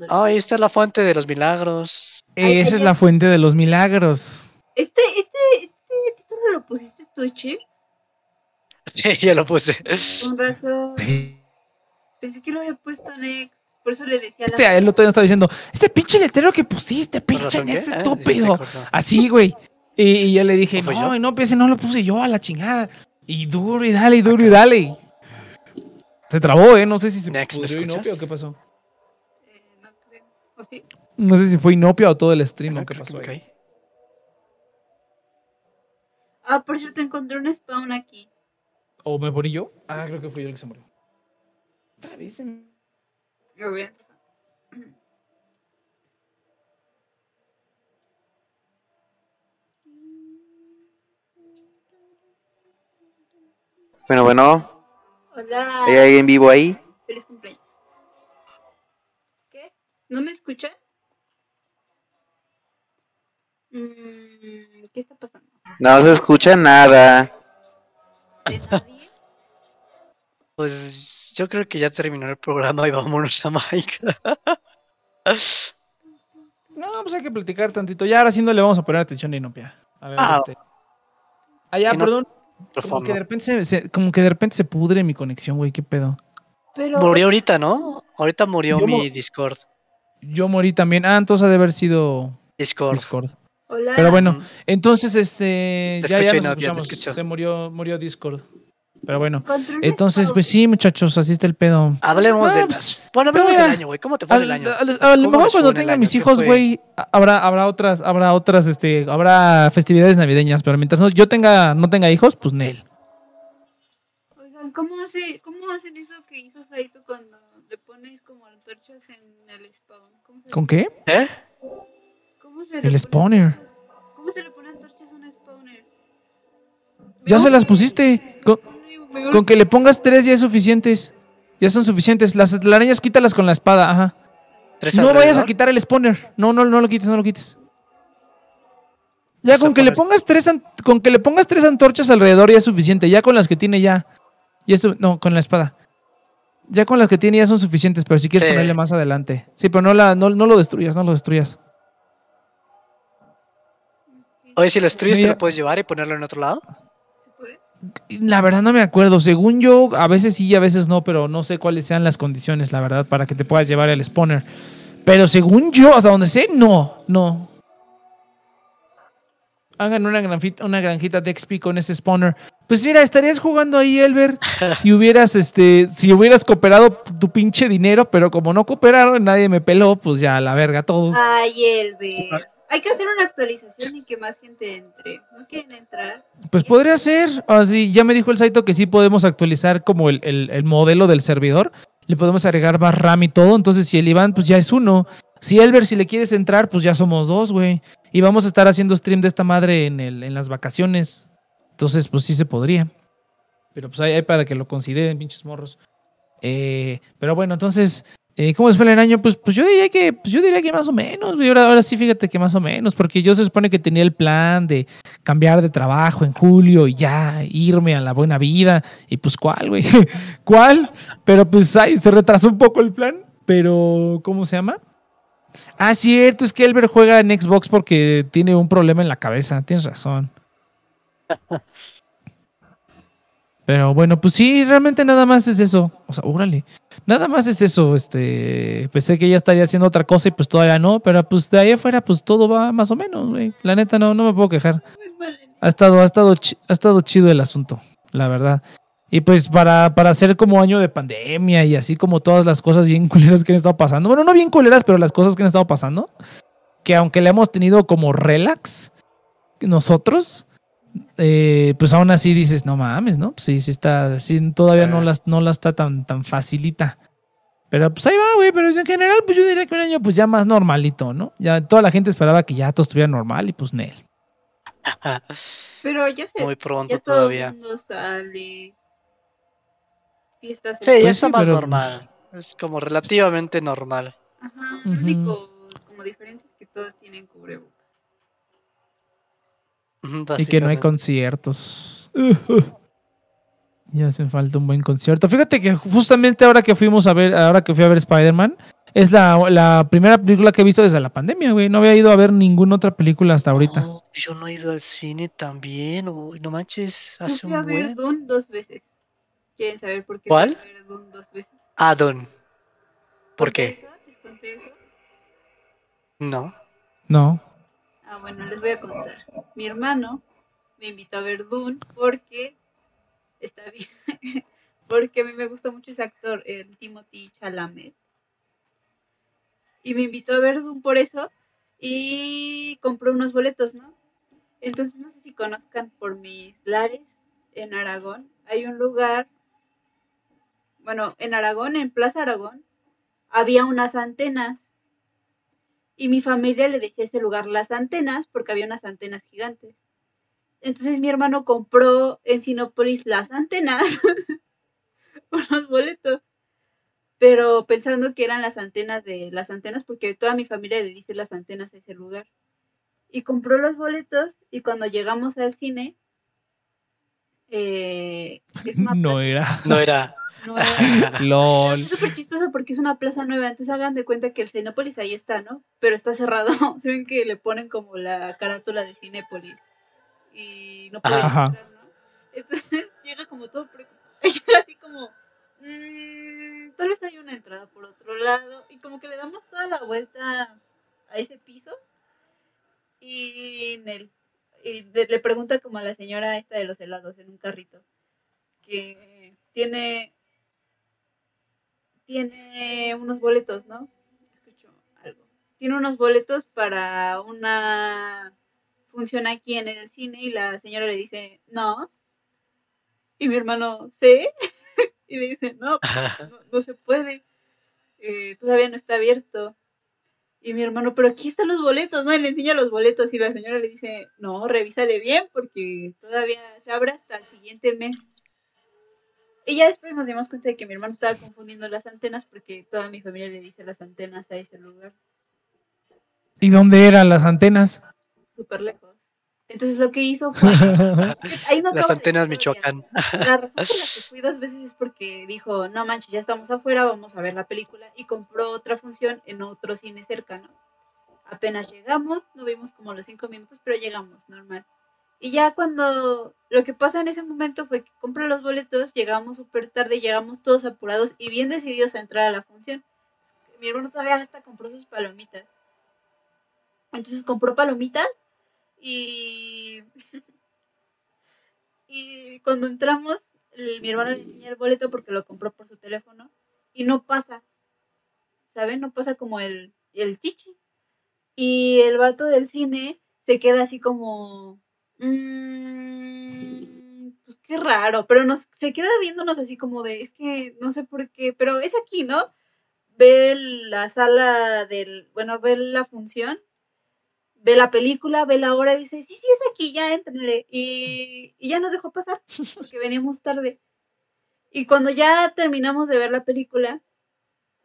Speaker 3: Ah, ahí está la fuente de los milagros.
Speaker 2: Esa es la fuente de los milagros.
Speaker 4: Este, este, este título lo pusiste tú, Chips.
Speaker 3: Sí, ya lo puse.
Speaker 4: Con razón. Pensé que lo había puesto Next. Por eso le decía a la
Speaker 2: Este, el otro día estaba diciendo, este pinche letrero que pusiste,
Speaker 3: ¿Con
Speaker 2: pinche? Nex
Speaker 3: Ah, sí, te
Speaker 2: estúpido. Así, güey. Y, y yo le dije,
Speaker 3: ¿No
Speaker 2: no,
Speaker 3: yo?
Speaker 2: no, pues ese no lo puse yo a la chingada. Y duro y dale, y duro y dale. Se trabó, ¿eh? No sé si se
Speaker 3: Nex, ¿me
Speaker 2: pudrió Inopia o
Speaker 3: escuchas?
Speaker 2: qué pasó.
Speaker 4: Eh, no creo. ¿O sí?
Speaker 2: No sé si fue Inopia o todo el stream
Speaker 3: Ah,
Speaker 2: o qué
Speaker 3: que
Speaker 2: pasó. ahí.
Speaker 4: Ah, por cierto, encontré un spawn aquí.
Speaker 2: ¿O me morí yo? Ah, creo que fui yo el que se murió. Otra vez se me-
Speaker 4: A ver.
Speaker 1: Bueno, bueno,
Speaker 4: Hola.
Speaker 1: ¿hay alguien vivo ahí?
Speaker 4: Feliz cumpleaños. ¿Qué? ¿No me escuchan? Mm, ¿Qué está pasando?
Speaker 1: No se escucha nada.
Speaker 3: Pues yo creo que ya terminó el programa y vámonos a Mike.
Speaker 2: No, pues hay que platicar tantito. Ya ahora sí no le vamos a poner atención a Inopia. A ver,
Speaker 3: Ah,
Speaker 2: este. Ah, ya,
Speaker 3: Inop-
Speaker 2: perdón. Como que, de repente se, se- como que de repente se pudre mi conexión, güey. ¿Qué pedo?
Speaker 4: Pero
Speaker 3: Murió ahorita, ¿no? Ahorita murió
Speaker 2: Yo
Speaker 3: mi Discord.
Speaker 2: Yo morí también. Ah, entonces ha de haber sido
Speaker 3: Discord.
Speaker 2: Discord.
Speaker 4: Hola.
Speaker 2: Pero bueno,
Speaker 3: Ujú.
Speaker 2: entonces, este.
Speaker 3: Te
Speaker 2: ya,
Speaker 3: escucho,
Speaker 2: ya nos
Speaker 3: Inopia, te.
Speaker 2: Se murió, murió Discord. Pero bueno. Entonces, pues sí, muchachos, así está el pedo.
Speaker 3: Hablemos del.
Speaker 2: pues,
Speaker 3: Bueno, hablemos del
Speaker 2: mira,
Speaker 3: año, güey. ¿Cómo te fue en el
Speaker 2: Al-
Speaker 3: año?
Speaker 2: al- a lo
Speaker 3: ¿Cómo
Speaker 2: mejor cuando tenga
Speaker 3: año?
Speaker 2: mis
Speaker 3: ¿Qué
Speaker 2: hijos, güey, habrá, habrá otras, habrá otras, este, habrá festividades navideñas, pero mientras no, yo tenga, no tenga hijos, pues Nel.
Speaker 4: Oigan, ¿cómo, hace, ¿cómo hacen eso que hizo Saito cuando le pones como antorchas en el spawn? ¿Cómo se
Speaker 2: ¿Con qué?
Speaker 3: ¿Eh?
Speaker 4: ¿Cómo se
Speaker 2: El spawner.
Speaker 4: ¿Cómo se le pone antorchas a un spawner?
Speaker 2: Ya se las pusiste. Con, que le pongas tres ya es suficientes. Ya son suficientes. Las telarañas quítalas con la espada, ajá.
Speaker 3: ¿Tres
Speaker 2: No vayas a quitar el spawner. No, no, no lo quites, no lo quites. Ya
Speaker 3: sea,
Speaker 2: con que le pongas tres con que le pongas tres antorchas alrededor ya es suficiente. Ya con las que tiene ya. ya es su- no, con la espada. Ya con las que tiene ya son suficientes, pero si quieres
Speaker 3: Sí.
Speaker 2: ponerle más adelante. Sí, pero no la, no, no lo destruyas, no lo destruyas.
Speaker 3: Oye, si lo destruyes, ¿te
Speaker 2: Mira.
Speaker 3: lo puedes llevar y ponerlo en otro lado?
Speaker 4: ¿Se puede?
Speaker 2: La verdad no me acuerdo. Según yo, a veces sí y a veces no, pero no sé cuáles sean las condiciones, la verdad, para que te puedas llevar el spawner. Pero según yo, hasta donde sé, no, no. hagan una granjita, una granjita de XP con ese spawner. Pues mira, estarías jugando ahí, Elber, y hubieras, este, si hubieras cooperado tu pinche dinero, pero como no cooperaron, nadie me peló, pues ya a la verga todos.
Speaker 4: Ay, Elber. Hay que hacer una actualización y que más gente entre. ¿No quieren entrar?
Speaker 2: Pues podría ser, así, ya me dijo el Saito que sí podemos actualizar como el, el- el modelo del servidor, le podemos agregar más RAM y todo, entonces si el Iván, pues ya es uno. Si Elber, si le quieres entrar, pues ya somos dos, güey. Y vamos a estar haciendo stream de esta madre en, el, en las vacaciones. Entonces, pues sí se podría. Pero pues ahí hay para que lo consideren, pinches morros. Eh, pero bueno, entonces, eh, ¿cómo les fue el año? Pues, pues yo diría que, pues yo diría que más o menos. Ahora, ahora sí, fíjate que más o menos, porque yo se supone que tenía el plan de cambiar de trabajo en julio y ya irme a la buena vida. Y pues, ¿cuál, güey? ¿Cuál? Pero pues, ay, se retrasó un poco el plan. Pero, ¿cómo se llama? Ah, cierto, es que Elber juega en Xbox porque tiene un problema en la cabeza. Tienes razón. Pero bueno, pues sí, realmente nada más es eso. O sea, órale. Nada más es eso. Este, pensé que ya estaría haciendo otra cosa y pues todavía no. Pero pues de ahí afuera, pues todo va más o menos, güey. La neta no, no me puedo quejar. Ha estado, ha estado, ha estado chido el asunto, la verdad. Y pues para, para hacer como año de pandemia y así como todas las cosas bien culeras que han estado pasando. Bueno, no bien culeras, pero las cosas que han estado pasando. Que aunque le hemos tenido como relax nosotros, eh, pues aún así dices, no mames, ¿no? Pues sí, sí está, sí, todavía no la, no la está tan, tan facilita. Pero pues ahí va, güey, pero en general, pues yo diría que un año pues ya más normalito, ¿no? Ya toda la gente esperaba que ya todo estuviera normal y pues Nel.
Speaker 4: Pero ya se.
Speaker 3: Muy pronto
Speaker 4: ya todo
Speaker 3: todavía.
Speaker 4: el mundo sale. Fiestas.
Speaker 3: Sí, ya
Speaker 2: Pues
Speaker 3: está
Speaker 2: sí,
Speaker 3: más
Speaker 2: pero,
Speaker 3: normal. Es como relativamente normal.
Speaker 4: Ajá. Lo único como diferente es que todos tienen cubrebocas.
Speaker 2: Y que no hay conciertos. Ya hacen falta un buen concierto. Fíjate que justamente ahora que fuimos a ver, ahora que fui a ver Spider-Man, es la, la primera película que he visto desde la pandemia, güey. No había ido a ver ninguna otra película hasta ahorita.
Speaker 3: No, yo no he ido al cine también. Uy, no manches,
Speaker 4: Yo
Speaker 3: hace
Speaker 4: fui a
Speaker 3: un
Speaker 4: ver
Speaker 3: buen.
Speaker 4: Dune dos veces. ¿Quieren saber por qué
Speaker 3: ¿Cuál?
Speaker 4: fui a ver Dune dos veces?
Speaker 3: Ah, Don. ¿Por
Speaker 4: ¿Conté
Speaker 3: qué?
Speaker 4: eso? ¿Les conté eso?
Speaker 3: No.
Speaker 2: No.
Speaker 4: Ah, bueno, les voy a contar. Mi hermano me invitó a ver Dune porque está bien. porque a mí me gusta mucho ese actor, el Timothy Chalamet. Y me invitó a ver Dune por eso y compró unos boletos, ¿no? Entonces no sé si conozcan por mis lares en Aragón. Hay un lugar, bueno, en Aragón, en Plaza Aragón, había unas antenas y mi familia le decía a ese lugar las antenas porque había unas antenas gigantes. Entonces mi hermano compró en Sinópolis las antenas, unos boletos, pero pensando que eran las antenas de las antenas porque toda mi familia le dice las antenas a ese lugar. Y compró los boletos y cuando llegamos al cine, eh, es una
Speaker 2: No era.
Speaker 3: No era.
Speaker 4: Nueva.
Speaker 2: LOL.
Speaker 4: Es súper chistoso porque es una plaza nueva. Antes hagan de cuenta que el Cinépolis ahí está, ¿no? Pero está cerrado. Se ven que le ponen como la carátula de Cinépolis. Y no pueden
Speaker 2: Ajá.
Speaker 4: entrar, ¿no? Entonces llega como todo preocupado. Llega así como. "Mm, tal vez hay una entrada por otro lado. Y como que le damos toda la vuelta a ese piso. Y, en el- y de- le pregunta como a la señora esta de los helados en un carrito. Que tiene tiene unos boletos, ¿no? Escucho algo. Tiene unos boletos para una función aquí en el cine y la señora le dice, no. Y mi hermano, ¿sí? y le dice, no, no, no se puede. Eh, todavía no está abierto. Y mi hermano, pero aquí están los boletos, ¿no? Y le enseña los boletos y la señora le dice, no, revísale bien porque todavía se abre hasta el siguiente mes. Y ya después nos dimos cuenta de que mi hermano estaba confundiendo las antenas porque toda mi familia le dice las antenas a ese lugar,
Speaker 2: ¿Y dónde eran las antenas?
Speaker 4: súper lejos. Entonces lo que hizo fue... Ahí no
Speaker 3: Las antenas
Speaker 4: historia.
Speaker 3: Michoacán.
Speaker 4: La razón por la que fui dos veces es porque dijo, no manches, ya estamos afuera, vamos a ver la película. Y compró otra función en otro cine cercano. Apenas llegamos, no vimos como los cinco minutos, pero llegamos, normal. Y ya cuando lo que pasa en ese momento fue que compré los boletos, llegamos súper tarde, llegamos todos apurados y bien decididos a entrar a la función. Mi hermano todavía hasta compró sus palomitas. Entonces compró palomitas y, y cuando entramos, mi hermano le enseña el boleto porque lo compró por su teléfono y no pasa, ¿saben? No pasa como el, el chichi. Y el vato del cine se queda así como... "Mm, pues qué raro, pero nos, se queda viéndonos así como de, es que no sé por qué, pero es aquí, ¿no? Ve la sala del, bueno, ve la función, ve la película, ve la hora dice, sí, sí, es aquí, ya entrenle. Y, y ya nos dejó pasar, porque veníamos tarde. Y cuando ya terminamos de ver la película,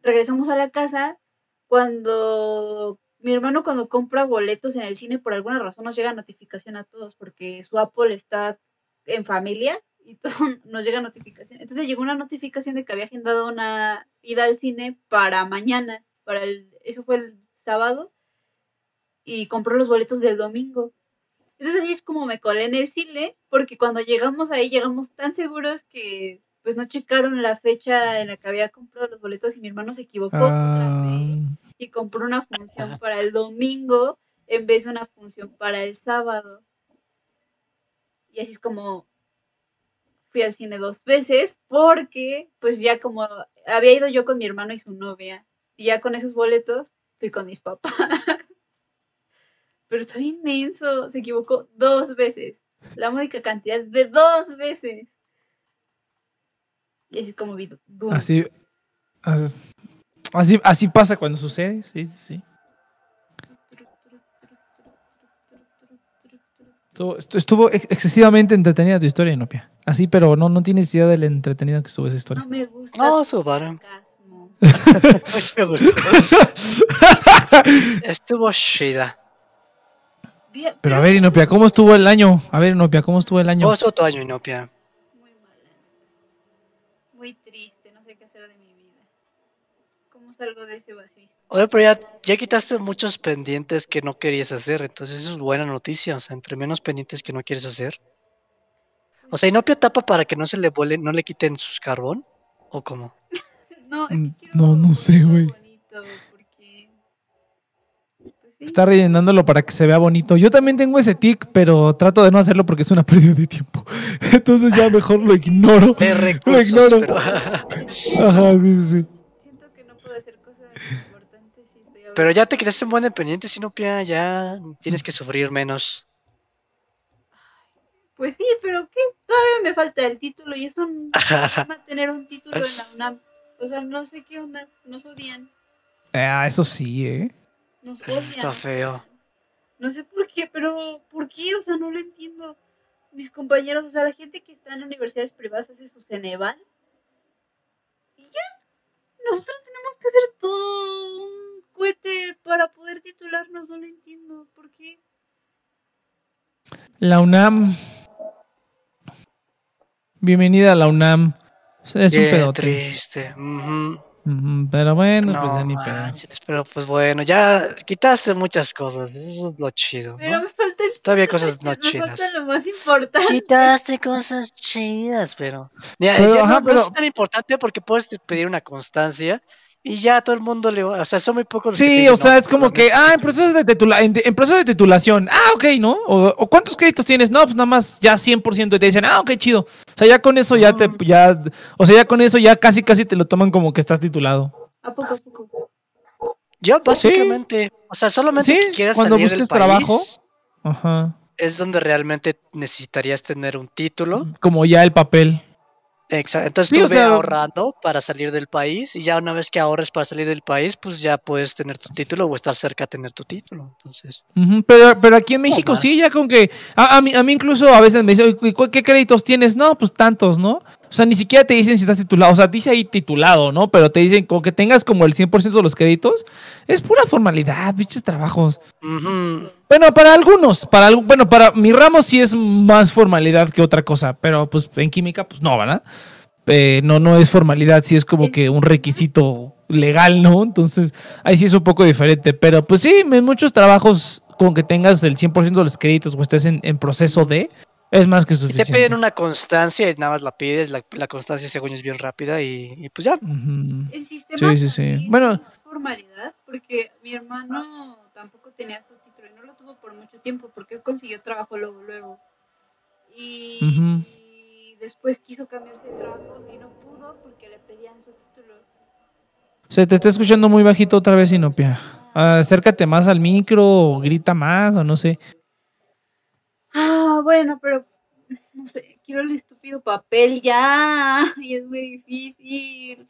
Speaker 4: regresamos a la casa, cuando mi hermano cuando compra boletos en el cine, por alguna razón nos llega notificación a todos, porque su Apple está en familia y todo nos llega notificación. Entonces llegó una notificación de que había agendado una ida al cine para mañana, para el, eso fue el sábado, y compró los boletos del domingo. Entonces así es como me colé en el cine, porque cuando llegamos ahí llegamos tan seguros que pues no checaron la fecha en la que había comprado los boletos y mi hermano se equivocó otra
Speaker 2: Ah,
Speaker 4: vez y compró una función para el domingo en vez de una función para el sábado. Y así es como fui al cine dos veces porque pues ya como había ido yo con mi hermano y su novia y ya con esos boletos fui con mis papás. Pero está inmenso, se equivocó dos veces. La módica cantidad de dos veces. Y así es como vi Doom.
Speaker 2: Así, as- así, así pasa cuando sucede. Sí, sí, sí. Estuvo, estu- estuvo ex- excesivamente entretenida tu historia, Inopia. Así, pero no, no tienes idea del entretenido que estuvo esa historia.
Speaker 4: No me gusta.
Speaker 3: No, su. Pues me gustó. Estuvo chida.
Speaker 2: Pero a ver, Inopia, ¿cómo estuvo el año? A ver, Inopia, ¿cómo estuvo el año?
Speaker 3: ¿Cómo estuvo tu año, Inopia?
Speaker 4: Muy mala. Muy triste, no sé qué hacer de mi vida. ¿Cómo salgo de ese vacío?
Speaker 3: Oye, pero ya, ya quitaste muchos pendientes que no querías hacer, entonces eso es buena noticia. O sea, entre menos pendientes que no quieres hacer. O sea, Inopia tapa para que no se le vuele, no le quiten sus carbón. ¿O cómo?
Speaker 4: No, es
Speaker 2: Mm,
Speaker 4: que quiero
Speaker 2: no, no sé,
Speaker 4: algo
Speaker 2: güey.
Speaker 4: bonito, porque, pues sí,
Speaker 2: Está rellenándolo para que se vea bonito. Yo también tengo ese tic, pero trato de no hacerlo porque es una pérdida de tiempo. Entonces ya mejor lo ignoro.
Speaker 3: De recursos,
Speaker 2: ignoro.
Speaker 3: pero...
Speaker 2: Ajá, sí, sí, sí.
Speaker 4: Siento que no puedo hacer cosas importantes si estoy
Speaker 3: pero ya te quedaste en buen pendiente, Inopia, ya tienes que sufrir menos.
Speaker 4: Pues sí, pero ¿qué? Todavía me falta el título y es un problema tener un título en la UNAM. O sea, no sé qué onda, nos odian,
Speaker 2: Ah, eso sí, ¿eh?
Speaker 4: nos
Speaker 3: Está
Speaker 4: odian.
Speaker 3: feo.
Speaker 4: No sé por qué, pero ¿por qué? O sea, no lo entiendo. Mis compañeros, o sea, la gente que está en universidades privadas hace su Ceneval. Y ya, nosotros tenemos que hacer todo un cohete para poder titularnos, no lo entiendo. ¿Por qué?
Speaker 2: La UNAM. Bienvenida a la UNAM. Es un pedote.
Speaker 3: triste. ujú.
Speaker 2: Ujú, Pero bueno, pues
Speaker 3: No
Speaker 2: ya ni pedo.
Speaker 3: manches, pero pues bueno, ya quitaste muchas cosas, eso es lo chido.
Speaker 4: Pero
Speaker 3: ¿no?
Speaker 4: me falta el
Speaker 3: Todavía cosas no
Speaker 4: me
Speaker 3: chidas.
Speaker 4: falta lo más importante.
Speaker 3: Quitaste cosas chidas, pero. Mira,
Speaker 2: Pero,
Speaker 3: ya
Speaker 2: ajá,
Speaker 3: no, no
Speaker 2: pero-
Speaker 3: es tan importante porque puedes pedir una constancia y ya todo el mundo le va. O sea, son muy pocos los que
Speaker 2: Sí,
Speaker 3: dicen,
Speaker 2: o sea,
Speaker 3: "No,
Speaker 2: es como que, ah, en proceso de, titula en, en proceso de titulación. Ah, ok, ¿no? O, o ¿cuántos créditos tienes? No, pues nada más ya 100% y te dicen, ah, ok, chido. O sea, ya con eso ya te, ya, o sea, ya con eso ya casi casi te lo toman como que estás titulado.
Speaker 4: ¿A poco, a poco?
Speaker 3: Yo, básicamente, o sea, solamente
Speaker 2: Sí,
Speaker 3: que quieras
Speaker 2: cuando
Speaker 3: salir del
Speaker 2: busques
Speaker 3: país
Speaker 2: trabajo. Ajá.
Speaker 3: es donde realmente necesitarías tener un título.
Speaker 2: Como ya el papel.
Speaker 3: Exacto. Entonces
Speaker 2: Sí,
Speaker 3: tú
Speaker 2: o
Speaker 3: ve ahorrando para salir del país y ya una vez que ahorres para salir del país, pues ya puedes tener tu título o estar cerca de tener tu título. Entonces,
Speaker 2: Pero, pero aquí en México
Speaker 3: mal.
Speaker 2: sí, ya con que. A, a mí, a mí incluso a veces me dicen, "Oye, ¿cu- ¿qué créditos tienes? No, pues tantos, ¿no? O sea, ni siquiera te dicen si estás titulado. O sea, dice ahí titulado, ¿no? Pero te dicen con que tengas como el 100% de los créditos. Es pura formalidad, bichos trabajos.
Speaker 3: ujú.
Speaker 2: Bueno, para algunos, para bueno, para mi ramo sí es más formalidad que otra cosa, pero pues en química, pues no, ¿verdad? Eh, no, no es formalidad, sí es como que un requisito legal, ¿no? Entonces, ahí sí es un poco diferente, pero pues sí, en muchos trabajos con que tengas el 100% de los créditos o estés en, en proceso de, es más que
Speaker 3: Y te
Speaker 2: suficiente.
Speaker 3: piden una constancia y nada más la pides, la, la constancia según es bien rápida y, y pues ya.
Speaker 4: El sistema
Speaker 2: Sí, sí, sí. Bueno.
Speaker 4: es formalidad, porque mi hermano tampoco tenía su título y no lo tuvo por mucho tiempo porque él consiguió trabajo luego, luego. Y, después quiso cambiarse de trabajo y no pudo porque le pedían su título.
Speaker 2: Se te está escuchando muy bajito otra vez, Inopia. Acércate más al micro, o grita más, o no sé.
Speaker 4: Bueno, pero no sé, quiero el estúpido papel ya. Y es muy difícil.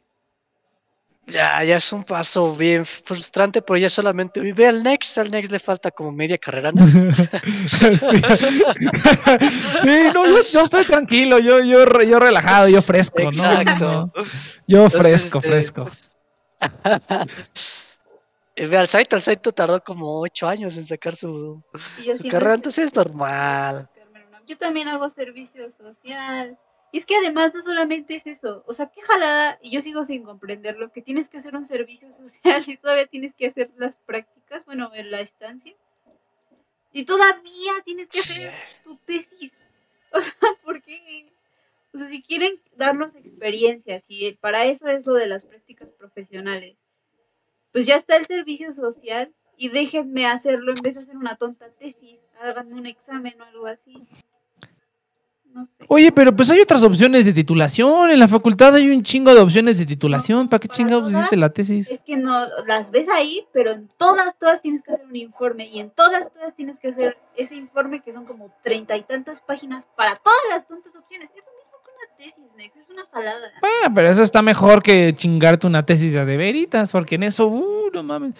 Speaker 3: Ya, ya es un paso bien frustrante, pero ya solamente ve al Next, al Next le falta como media carrera, ¿no?
Speaker 2: sí. Sí, no, yo, yo estoy tranquilo, yo, yo, yo relajado, yo fresco, ¿no?
Speaker 3: Exacto.
Speaker 2: Yo
Speaker 3: Entonces,
Speaker 2: fresco,
Speaker 3: este,
Speaker 2: fresco.
Speaker 3: Y Ve al Saito, al Saito tardó como ocho años en sacar su,
Speaker 4: Y yo
Speaker 3: su carrera, entonces es normal.
Speaker 4: Yo también hago servicio social. Y es que además no solamente es eso, o sea, qué jalada, y yo sigo sin comprenderlo, que tienes que hacer un servicio social y todavía tienes que hacer las prácticas, bueno, en la estancia. Y todavía tienes que hacer tu tesis. O sea, ¿por qué? O sea, si quieren darnos experiencias y para eso es lo de las prácticas profesionales, pues ya está el servicio social y déjenme hacerlo en vez de hacer una tonta tesis, háganme un examen o algo así. No sé.
Speaker 2: Oye, pero pues hay otras opciones de titulación. En la facultad hay un chingo de opciones de titulación. ¿Para qué
Speaker 4: Para
Speaker 2: chingados hiciste la tesis?
Speaker 4: Es que no las ves ahí, pero en todas, todas tienes que hacer un informe y en todas, todas tienes que hacer ese informe que son como treinta y tantas páginas para todas las tantas opciones. Es lo mismo que una tesis, Nex, es una jalada.
Speaker 2: Ah, pero eso está mejor que chingarte una tesis de veritas, porque en eso, uh, no mames.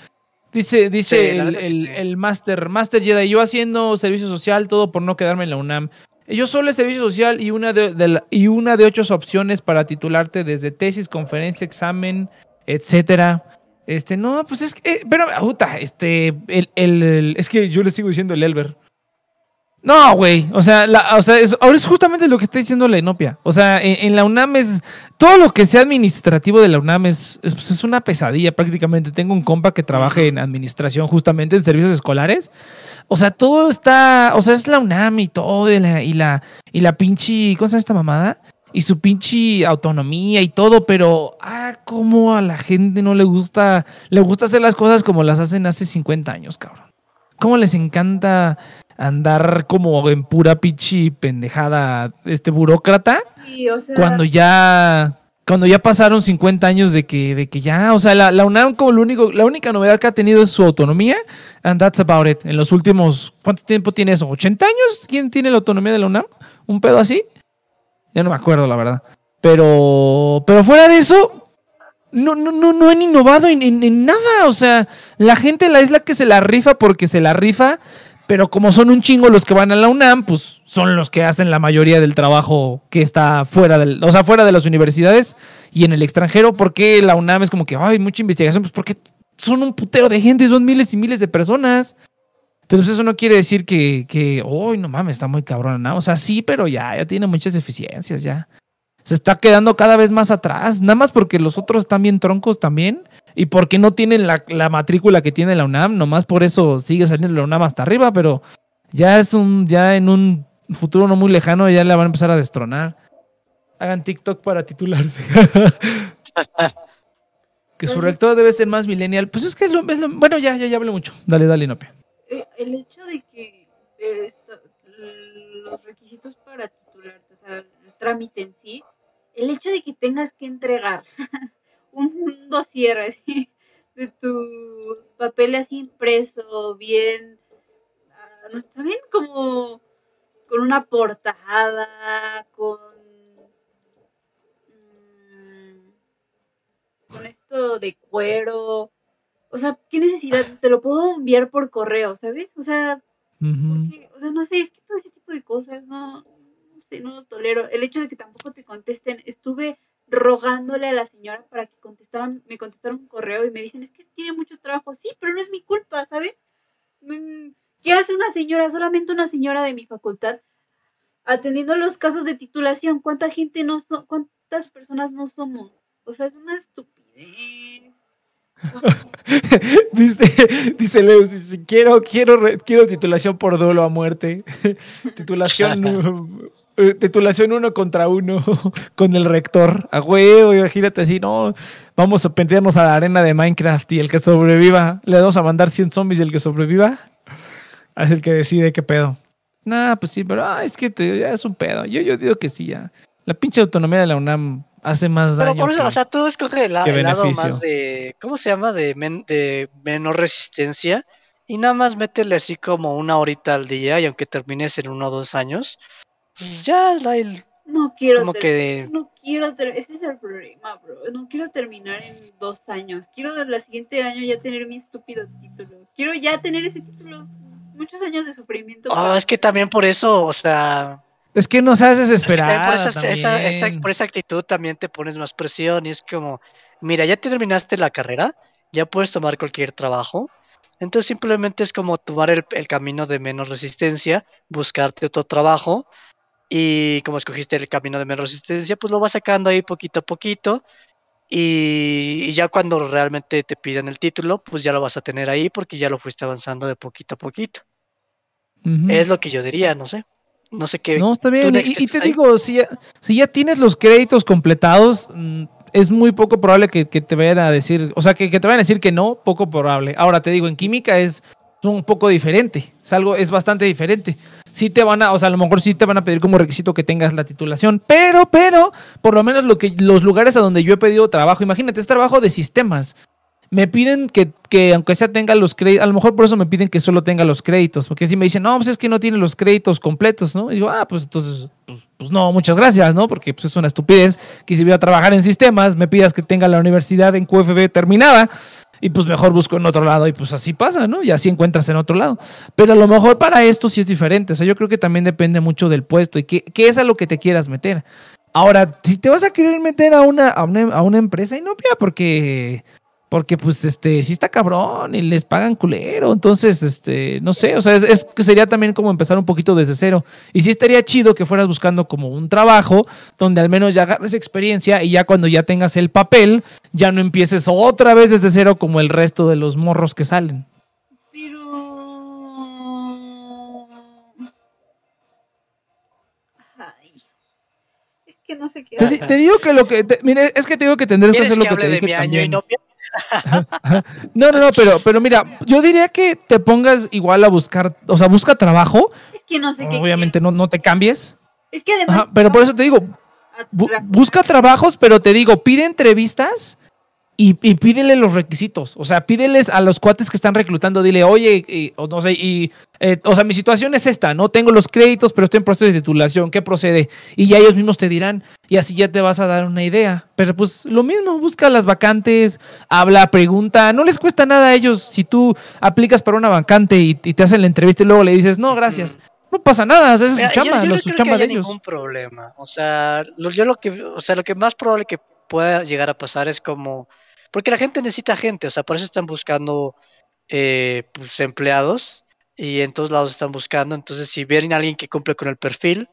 Speaker 2: Dice, dice
Speaker 3: Sí,
Speaker 2: el, el, el Master, Master Jedi, yo haciendo servicio social, todo por no quedarme en la UNAM. Yo solo el servicio social y una de, la- y una de ocho opciones para titularte desde tesis, conferencia, examen, etcétera. Este, no, pues es que, eh, pero, puta, este, el, el- el- es que yo le sigo diciendo el Elber. No, güey, o sea, o sea ahora es justamente lo que está diciendo la Enopia. O sea, en, la UNAM es, todo lo que sea administrativo de la UNAM es, es, pues, es una pesadilla prácticamente. Tengo un compa que trabaja en administración justamente en servicios escolares. O sea, todo está, o sea, es la UNAM y todo, y la, y la, y la pinche, ¿cómo se llama esta mamada? Y su pinche autonomía y todo, pero, ah, cómo a la gente no le gusta, le gusta hacer las cosas como las hacen hace 50 años, cabrón. Cómo les encanta andar como en pura pinche pendejada, este burócrata
Speaker 4: Sí, o sea,
Speaker 2: cuando ya cuando ya pasaron 50 años de que, de que ya, o sea, la, la UNAM como lo único, la única novedad que ha tenido es su autonomía, and that's about it. En los últimos, ¿cuánto tiempo tiene eso? ¿80 años? ¿Quién tiene la autonomía de la UNAM? ¿Un pedo así? Ya no me acuerdo, la verdad. Pero, pero fuera de eso, no, no, no, no han innovado en, en- en nada. O sea, la gente la es la que se la rifa porque se la rifa, pero como son un chingo los que van a la UNAM, pues son los que hacen la mayoría del trabajo que está fuera del, o sea, fuera de las universidades y en el extranjero, porque la UNAM es como que hay mucha investigación, pues porque son un putero de gente, son miles y miles de personas. Pero pues eso no quiere decir que, que, uy, no mames, está muy cabrón, ¿no? O sea, sí, pero ya, ya tiene muchas deficiencias, ya. Se está quedando cada vez más atrás, nada más porque los otros están bien troncos también y porque no tienen la, la matrícula que tiene la UNAM, nomás por eso sigue saliendo la UNAM hasta arriba, pero ya es un, ya en un futuro no muy lejano ya la van a empezar a destronar. Hagan TikTok para titularse. que su rector debe ser más millennial. Pues es que es lo, es lo- bueno, ya, ya, ya hablé mucho. Dale, dale, Nope.
Speaker 4: eh, el hecho de que eh, esto- los requisitos para titularte, o sea, el trámite en sí, el hecho de que tengas que entregar un dossier así de tu papel así impreso, bien, ah, también como con una portada, con mm, con esto de cuero. O sea, ¿qué necesidad? Te lo puedo enviar por correo, ¿sabes? O sea, porque, o sea, no sé, es que todo ese tipo de cosas no, no sé, no lo tolero. El hecho de que tampoco te contesten, estuve rogándole a la señora para que contestaran, me contestara un correo y me dicen, es que tiene mucho trabajo. Sí, pero no es mi culpa, ¿sabes? Mm, ¿Qué hace una señora, solamente una señora de mi facultad, atendiendo los casos de titulación? ¿Cuánta gente no so- cuántas personas no somos? O sea, es una estupidez.
Speaker 2: dice, dice Leus, dice, quiero, quiero, quiero titulación por duelo a muerte. titulación, titulación uno contra uno con el rector. A huevo, imagínate así, no, vamos a pendiarnos a la arena de Minecraft y el que sobreviva, le vamos a mandar 100 zombies y el que sobreviva. Es el que decide qué pedo. Nah, pues sí, pero ah, es que te- ya es un pedo. Yo, yo digo que sí, ya. La pinche autonomía de la UNAM hace más
Speaker 3: Pero
Speaker 2: daño.
Speaker 3: por eso,
Speaker 2: que-
Speaker 3: o sea, tú escoges
Speaker 2: qué
Speaker 3: el lado más de, ¿cómo se llama? De, men- de menor resistencia. Y nada más métele así como una horita al día y aunque termines en uno o dos años, ya la, el-
Speaker 4: No quiero
Speaker 3: como
Speaker 4: ter-
Speaker 3: que...
Speaker 4: No quiero ter- ese es el problema, bro. No quiero terminar en dos años. Quiero el siguiente año ya tener mi estúpido título. Quiero ya tener ese título. Muchos años de sufrimiento.
Speaker 3: Oh, es que también por eso, o sea,
Speaker 2: Es que no seas
Speaker 3: es que también
Speaker 2: desesperada.
Speaker 3: por, esa, esa- esa-
Speaker 2: también.
Speaker 3: por esa actitud también te pones más presión y es como, mira, ya terminaste la carrera, ya puedes tomar cualquier trabajo. Entonces simplemente es como tomar el, el camino de menos resistencia, buscarte otro trabajo y como escogiste el camino de menos resistencia, pues lo vas sacando ahí poquito a poquito y, y ya cuando realmente te piden el título, pues ya lo vas a tener ahí porque ya lo fuiste avanzando de poquito a poquito. Es lo que yo diría, no sé. No sé qué.
Speaker 2: No, está bien. Y, y te digo, si ya, si ya tienes los créditos completados, mm, es muy poco probable que, que te vayan a decir, o sea, que, que te vayan a decir que no, poco probable. Ahora te digo, en química es un poco diferente, es algo, es bastante diferente. Sí te van a, o sea, a lo mejor sí te van a pedir como requisito que tengas la titulación, pero, pero, por lo menos lo que, los lugares a donde yo he pedido trabajo, imagínate, es trabajo de sistemas. Me piden que, que aunque sea tenga los créditos, a lo mejor por eso me piden que solo tenga los créditos, porque si me dicen, no, pues es que no tiene los créditos completos, ¿no? Y digo, ah, pues entonces, pues, pues no, muchas gracias, ¿no? Porque pues, es una estupidez que si voy a trabajar en sistemas, me pidas que tenga la universidad en QFB terminada, y pues mejor busco en otro lado, y pues así pasa, ¿no? Y así encuentras en otro lado. Pero a lo mejor para esto sí es diferente, o sea, yo creo que también depende mucho del puesto y qué, qué es a lo que te quieras meter. Ahora, si te vas a querer meter a una, a una, a una empresa inopia, porque porque pues este sí está cabrón y les pagan culero, entonces este no sé, o sea, es, es que sería también como empezar un poquito desde cero. Y sí estaría chido que fueras buscando como un trabajo donde al menos ya agarres experiencia y ya cuando ya tengas el papel, ya no empieces otra vez desde cero como el resto de los morros que salen.
Speaker 4: Pero. Ay. Es que no sé qué.
Speaker 2: Te, di- te digo que lo que te- mire, es que te digo que tendrás que
Speaker 3: ¿Quieres
Speaker 2: hacer lo
Speaker 3: que
Speaker 2: que,
Speaker 3: hable
Speaker 2: te
Speaker 3: de
Speaker 2: dije
Speaker 3: mi año
Speaker 2: también.
Speaker 3: inopia?
Speaker 2: No, no, no, pero pero mira, yo diría que te pongas igual a buscar, o sea, busca trabajo,
Speaker 4: Es que no sé qué.
Speaker 2: obviamente no, no te cambies.
Speaker 4: Es que además.
Speaker 2: Ajá, pero por eso te digo, Bu- busca trabajos, pero te digo, pide entrevistas y, y pídele los requisitos. O sea, pídeles a los cuates que están reclutando, dile, oye, y- o no sé, y, eh, o sea, mi situación es esta, no tengo los créditos, pero estoy en proceso de titulación, ¿qué procede? Y ya ellos mismos te dirán, y así ya te vas a dar una idea. Pero pues lo mismo, busca las vacantes, habla, pregunta, no les cuesta nada a ellos si tú aplicas para una vacante y, y te hacen la entrevista y luego le dices, no, gracias. No pasa nada, esa es su
Speaker 3: yo-
Speaker 2: chamba,
Speaker 3: yo
Speaker 2: la-
Speaker 3: no
Speaker 2: su
Speaker 3: creo que
Speaker 2: chamba de
Speaker 3: haya
Speaker 2: ellos.
Speaker 3: ningún problema. O sea, lo, yo lo que, o sea, lo que más probable que pueda llegar a pasar es como, porque la gente necesita gente, o sea, por eso están buscando eh, pues, empleados y en todos lados están buscando. Entonces, si vienen a alguien que cumple con el perfil,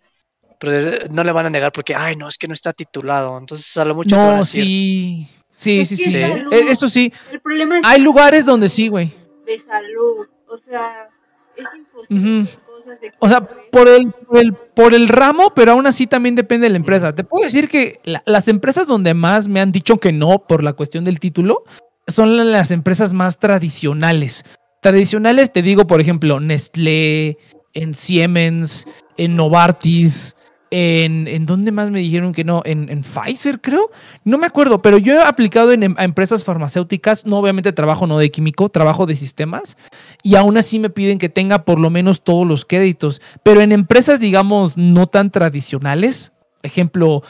Speaker 3: pero no le van a negar porque, ay, no, es que no está titulado. Entonces, a lo mucho te van a
Speaker 2: No,
Speaker 3: decir,
Speaker 2: sí. Sí,
Speaker 4: Es
Speaker 2: sí, sí. Eh,
Speaker 4: salud.
Speaker 2: Eso sí.
Speaker 4: El problema es
Speaker 2: Hay lugares donde sí, güey.
Speaker 4: de salud. O sea, es imposible
Speaker 2: Ujú.
Speaker 4: hacer cosas de
Speaker 2: O sea, por el, por el, por el ramo, pero aún así también depende de la empresa. Te puedo decir que la- las empresas donde más me han dicho que no por la cuestión del título son la- las empresas más tradicionales. Tradicionales, te digo, por ejemplo, Nestlé, en Siemens, en Novartis, en, ¿en dónde más me dijeron que no? En, en Pfizer, creo. No me acuerdo, pero yo he aplicado en, em- a empresas farmacéuticas, no obviamente trabajo no de químico, trabajo de sistemas, y aún así me piden que tenga por lo menos todos los créditos. Pero en empresas, digamos, no tan tradicionales, ejemplo,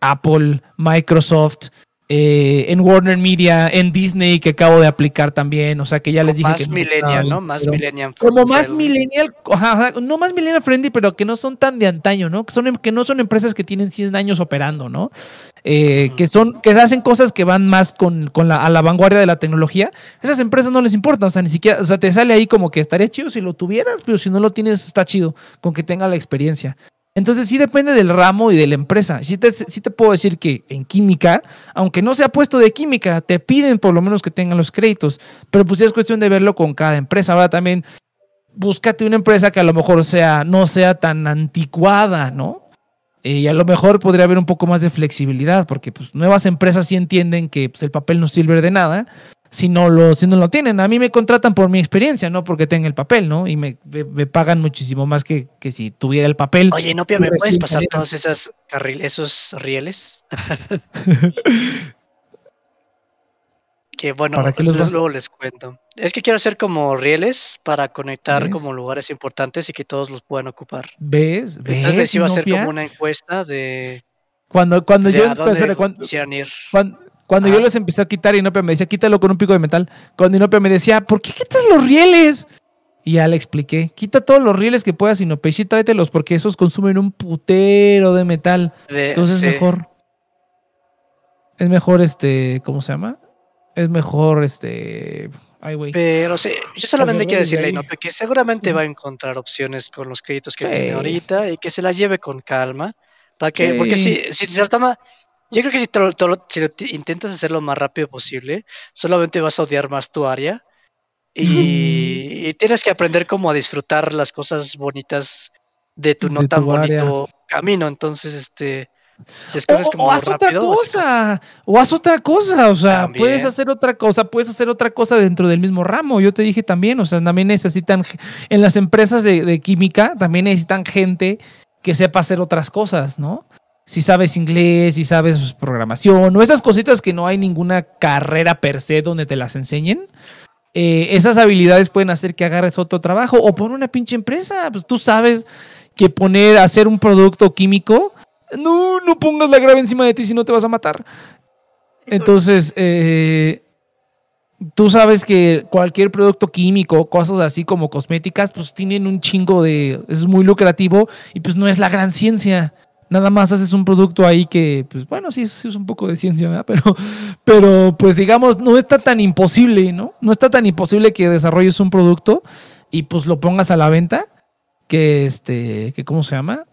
Speaker 2: Apple, Microsoft, eh, en Warner Media, en Disney, que acabo de aplicar también, o sea que ya les dije
Speaker 3: más
Speaker 2: que
Speaker 3: millennial, ¿no? Más
Speaker 2: pero-
Speaker 3: millennial.
Speaker 2: como más millennial, ajá, no más millennial friendly, pero que no son tan de antaño, ¿no? Que, son, em- que no son empresas que tienen 100 años operando, ¿no? Eh, que son, que hacen cosas que van más con, con la, a la vanguardia de la tecnología. Esas empresas no les importa, o sea, ni siquiera, o sea, te sale ahí como que estaría chido si lo tuvieras, pero si no lo tienes, está chido, con que tenga la experiencia. Entonces sí depende del ramo y de la empresa. Sí te, sí te puedo decir que en química, aunque no sea puesto de química, te piden por lo menos que tengan los créditos. Pero pues es cuestión de verlo con cada empresa. Ahora también búscate una empresa que a lo mejor sea, no sea tan anticuada, ¿no? Eh, y a lo mejor podría haber un poco más de flexibilidad, porque pues nuevas empresas sí entienden que pues, el papel no sirve de nada, si no lo, si no lo tienen. A mí me contratan por mi experiencia, no porque tenga el papel, ¿no? Y me, me- me pagan muchísimo más que, que si tuviera el papel.
Speaker 3: Oye, Nopia, ¿me puedes pasar
Speaker 2: salido.
Speaker 3: todos esas carril, esos rieles? que bueno,
Speaker 2: ¿Para qué los vas-
Speaker 3: luego les cuento. Es que quiero hacer como rieles para conectar
Speaker 2: ¿Ves?
Speaker 3: como lugares importantes y que todos los puedan ocupar.
Speaker 2: ¿Ves? ¿Ves?
Speaker 3: Entonces les iba a hacer como una encuesta de,
Speaker 2: Cuando, cuando
Speaker 3: de
Speaker 2: yo
Speaker 3: a dónde
Speaker 2: espera, cuando,
Speaker 3: quisieran ir.
Speaker 2: cuando, cuando yo les empecé a quitar, Inopia me decía, quítalo con un pico de metal. Cuando Inopia me decía, ¿por qué quitas los rieles? Y ya le expliqué, quita todos los rieles que puedas, Inopia, y sí tráetelos, porque esos consumen un putero de metal.
Speaker 3: de-
Speaker 2: Entonces
Speaker 3: sí.
Speaker 2: es mejor. Es mejor este. ¿Cómo se llama? Es mejor este. Ay, güey.
Speaker 3: Pero sí, yo solamente quiero decirle. Inope que seguramente va a encontrar opciones con los créditos que tiene ahorita y que se las lleve con calma. Para que, porque si, si se lo toma, yo creo que si, te lo- te lo- si lo ti- intentas hacer lo más rápido posible, solamente vas a odiar más tu área. Y, y tienes que aprender como a disfrutar las cosas bonitas de tu no tan
Speaker 2: tu área.
Speaker 3: bonito camino. Entonces, este,
Speaker 2: O,
Speaker 3: como
Speaker 2: o haz otra
Speaker 3: rápido,
Speaker 2: cosa. O haz otra cosa. O sea, puedes hacer otra cosa. Puedes hacer otra cosa dentro del mismo ramo. Yo te dije también. O sea, también necesitan. En las empresas de, de química también necesitan gente que sepa hacer otras cosas, ¿no? Si sabes inglés, si sabes programación, o esas cositas que no hay ninguna carrera per se donde te las enseñen. eh, esas habilidades pueden hacer que agarres otro trabajo o pon una pinche empresa. Pues tú sabes que poner, hacer un producto químico, no, no pongas la grave encima de ti si no te vas a matar.
Speaker 4: Es
Speaker 2: Entonces, eh, tú sabes que cualquier producto químico, cosas así como cosméticas, pues tienen un chingo de, es muy lucrativo y pues no es la gran ciencia. Nada más haces un producto ahí que, pues bueno, sí, es- un poco de ciencia, ¿verdad? Pero, pero pues digamos, no está tan imposible, ¿no? No está tan imposible que desarrolles un producto y pues lo pongas a la venta, que este, que ¿cómo se llama?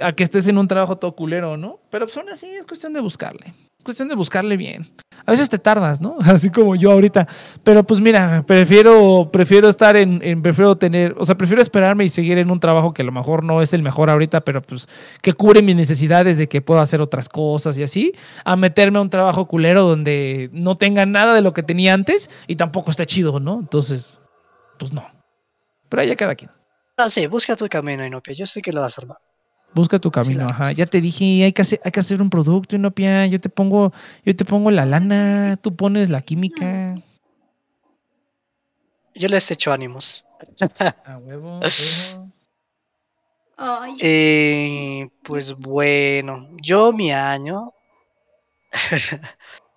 Speaker 2: A que estés en un trabajo todo culero, ¿no? Pero pues aún así es cuestión de buscarle. Es cuestión de buscarle bien. A veces te tardas, ¿no? Así como yo ahorita. Pero pues mira, prefiero, prefiero estar en, prefiero tener, o sea, prefiero esperarme y seguir en un trabajo que a lo mejor no es el mejor ahorita, pero pues que cubre mis necesidades de que puedo hacer otras cosas y así, a meterme a un trabajo culero donde no tenga nada de lo que tenía antes y tampoco está chido, ¿no? Entonces, pues no. Pero ya cada quien.
Speaker 3: Ah, sí, busca tu camino, Inopia. Yo sé que lo vas a armar.
Speaker 2: Busca tu camino, ajá. Ya te dije, hay que hacer, hay que hacer un producto, Inopia. Yo te pongo, yo te pongo la lana, tú pones la química.
Speaker 3: Yo les echo ánimos.
Speaker 2: A huevo, a huevo.
Speaker 4: Ay,
Speaker 3: Eh, pues bueno, yo mi año.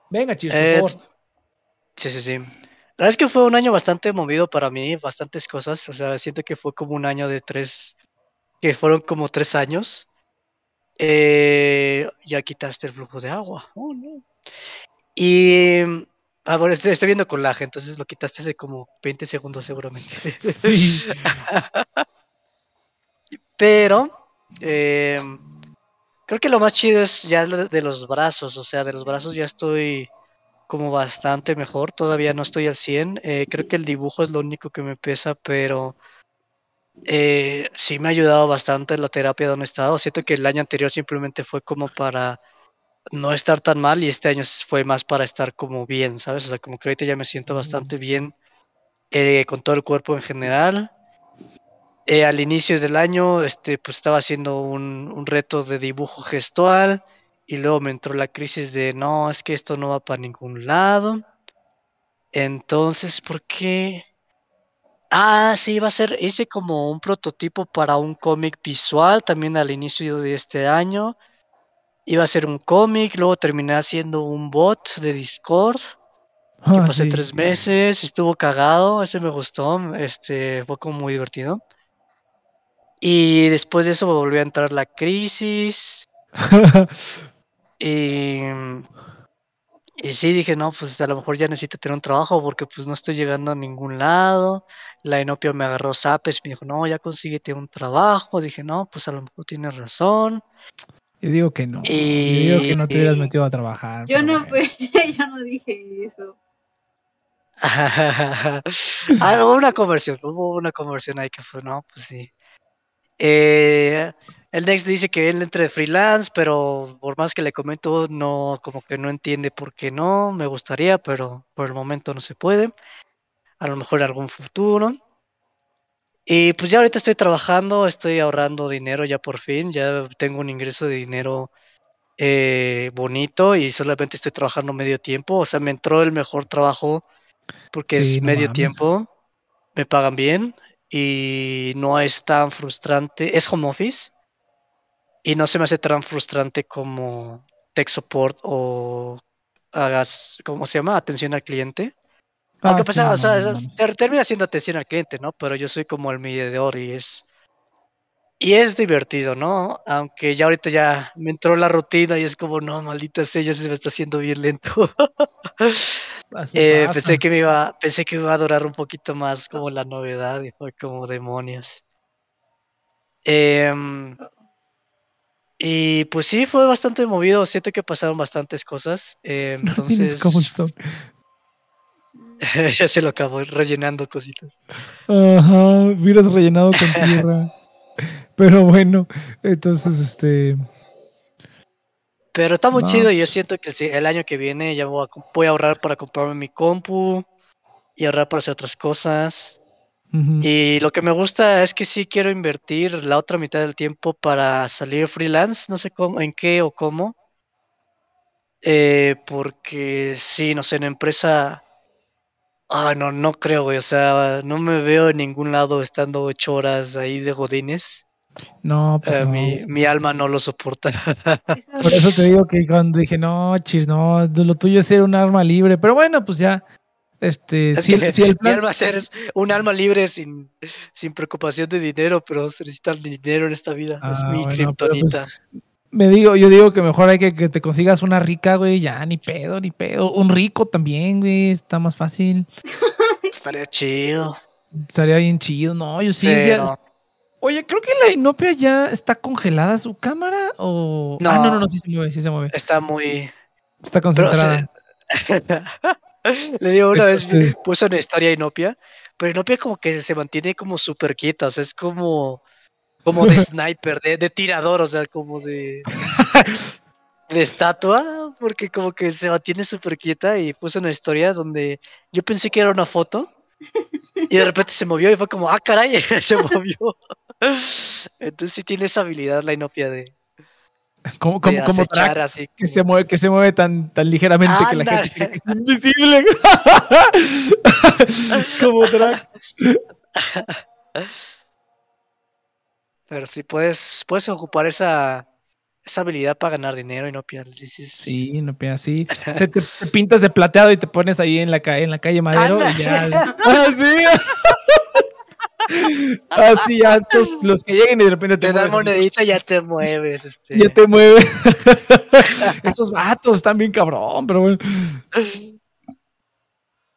Speaker 2: Venga, chicos,
Speaker 3: eh,
Speaker 2: por favor.
Speaker 3: sí, sí, sí. La verdad es que fue un año bastante movido para mí, bastantes cosas. O sea, siento que fue como un año de tres, que fueron como tres años. Eh, ya quitaste el flujo de agua. Oh, no. Y ah, bueno, estoy, estoy viendo con lag, entonces lo quitaste hace como 20 segundos seguramente.
Speaker 2: Sí.
Speaker 3: Pero eh, creo que lo más chido es ya de los brazos. O sea, de los brazos ya estoy como bastante mejor. Todavía no estoy al 100. eh, creo que el dibujo es lo único que me pesa, pero eh, sí me ha ayudado bastante la terapia donde he estado. Siento que el año anterior simplemente fue como para no estar tan mal y este año fue más para estar como bien, ¿sabes? O sea, como que ahorita ya me siento bastante bien eh, con todo el cuerpo en general. Eh, al inicio del año, este, pues estaba haciendo un, un reto de dibujo gestual y luego me entró la crisis de no, es que esto no va para ningún lado. Entonces, ¿por qué? Ah, sí, iba a ser, hice como un prototipo para un cómic visual también al inicio de este año. Iba a ser un cómic, luego terminé haciendo un bot de Discord que
Speaker 2: Ah,
Speaker 3: pasé
Speaker 2: sí.
Speaker 3: tres meses, estuvo cagado, ese me gustó, este, fue como muy divertido. Y después de eso me volvió a entrar la crisis. Y, y sí, dije, no, pues a lo mejor ya necesito tener un trabajo porque pues no estoy llegando a ningún lado. La Enopia me agarró zapes, me dijo, no, ya consíguete un trabajo. Dije, no, pues a lo mejor tienes razón.
Speaker 2: Yo digo que no. Yo digo que no te hubieras metido a trabajar.
Speaker 4: yo no
Speaker 2: bueno.
Speaker 4: fue, yo no dije eso.
Speaker 3: ah, hubo una conversión, hubo una conversión ahí que fue, no, pues sí. Eh, el Next dice que él entre de freelance, pero por más que le comento, no, como que no entiende por qué no. Me gustaría, pero por el momento no se puede. A lo mejor en algún futuro. Y pues ya ahorita estoy trabajando, estoy ahorrando dinero ya por fin, ya tengo un ingreso de dinero eh, bonito y solamente estoy trabajando medio tiempo. O sea, me entró el mejor trabajo porque
Speaker 2: Sí,
Speaker 3: es
Speaker 2: no
Speaker 3: medio
Speaker 2: mames.
Speaker 3: tiempo, me pagan bien y no es tan frustrante. Es home office y no se me hace tan frustrante como tech support o hagas, ¿cómo se llama? Atención al cliente. Aunque
Speaker 2: Ah,
Speaker 3: pues,
Speaker 2: sí,
Speaker 3: o sea,
Speaker 2: no
Speaker 3: termina siendo atención al cliente, ¿no? Pero yo soy como el mediador y es y es divertido, ¿no? Aunque ya ahorita ya me entró la rutina y es como, no, maldita sea, ya se me está haciendo bien lento. Eh, pensé que me iba, pensé que iba a durar un poquito más como la novedad y fue como demonios. Em, y pues sí, fue bastante movido. Siento que pasaron bastantes cosas. eh,
Speaker 2: No
Speaker 3: entonces ya se lo acabó rellenando cositas.
Speaker 2: Ajá, hubieras rellenado con tierra. Pero bueno, entonces, este.
Speaker 3: Pero está muy
Speaker 2: No,
Speaker 3: chido y yo siento que el, año que viene ya voy a, com- voy a ahorrar para comprarme mi compu y ahorrar para hacer otras cosas. Y lo que me gusta es que sí quiero invertir la otra mitad del tiempo para salir freelance, no sé cómo, en qué o cómo. Eh, porque sí, no sé, en empresa. Ah, no, no creo, güey. O sea, no me veo en ningún lado estando ocho horas ahí de godines.
Speaker 2: No, pues
Speaker 3: Eh,
Speaker 2: no.
Speaker 3: mi, mi alma no lo soporta.
Speaker 2: Por eso te digo que cuando dije, no, chis, no, lo tuyo es ser un arma libre. Pero bueno, pues ya. Este,
Speaker 3: Es
Speaker 2: si,
Speaker 3: que
Speaker 2: el, si el
Speaker 3: mi
Speaker 2: plan.
Speaker 3: alma ser un alma libre sin, sin preocupación de dinero, pero se necesita dinero en esta vida. es
Speaker 2: Ah,
Speaker 3: mi
Speaker 2: bueno, pero pues. Me digo, yo digo que mejor hay que, que te consigas una rica, güey. Ya, ni pedo, ni pedo. Un rico también, güey. Está más fácil.
Speaker 3: Estaría chido.
Speaker 2: Estaría bien chido. No, yo sí. sí,
Speaker 3: pero-
Speaker 2: Oye, creo que la Inopia ya está congelada su cámara o. Ah, no, no,
Speaker 3: No.
Speaker 2: no, sí se mueve, sí se mueve.
Speaker 3: Está muy.
Speaker 2: Está
Speaker 3: Pero, o
Speaker 2: concentrada.
Speaker 3: sea, Le digo, una vez puse una historia a Inopia, pero Inopia como que se mantiene como súper quieta, o sea, es como, como de sniper, de, de tirador, o sea, como de, de estatua, porque como que se mantiene súper quieta y puse una historia donde yo pensé que era una foto y de repente se movió y fue como, ah, caray, se movió. Entonces sí tiene esa habilidad la Inopia de,
Speaker 2: como
Speaker 3: acechar
Speaker 2: Drax,
Speaker 3: así.
Speaker 2: que se mueve, que se mueve tan, tan ligeramente que la gente es invisible. como Drax.
Speaker 3: Pero sí puedes, puedes ocupar esa, esa habilidad para ganar dinero y no pierdes.
Speaker 2: Sí, Inopia, sí. Te, te- te pintas de plateado y te pones ahí en la, en la calle Madero y ya. Ah, sí. Así, ya, entonces, los que lleguen y de repente te,
Speaker 3: te dan
Speaker 2: mueves,
Speaker 3: monedita y ya te mueves. Este.
Speaker 2: ya te mueve. Esos vatos están bien cabrón, pero bueno.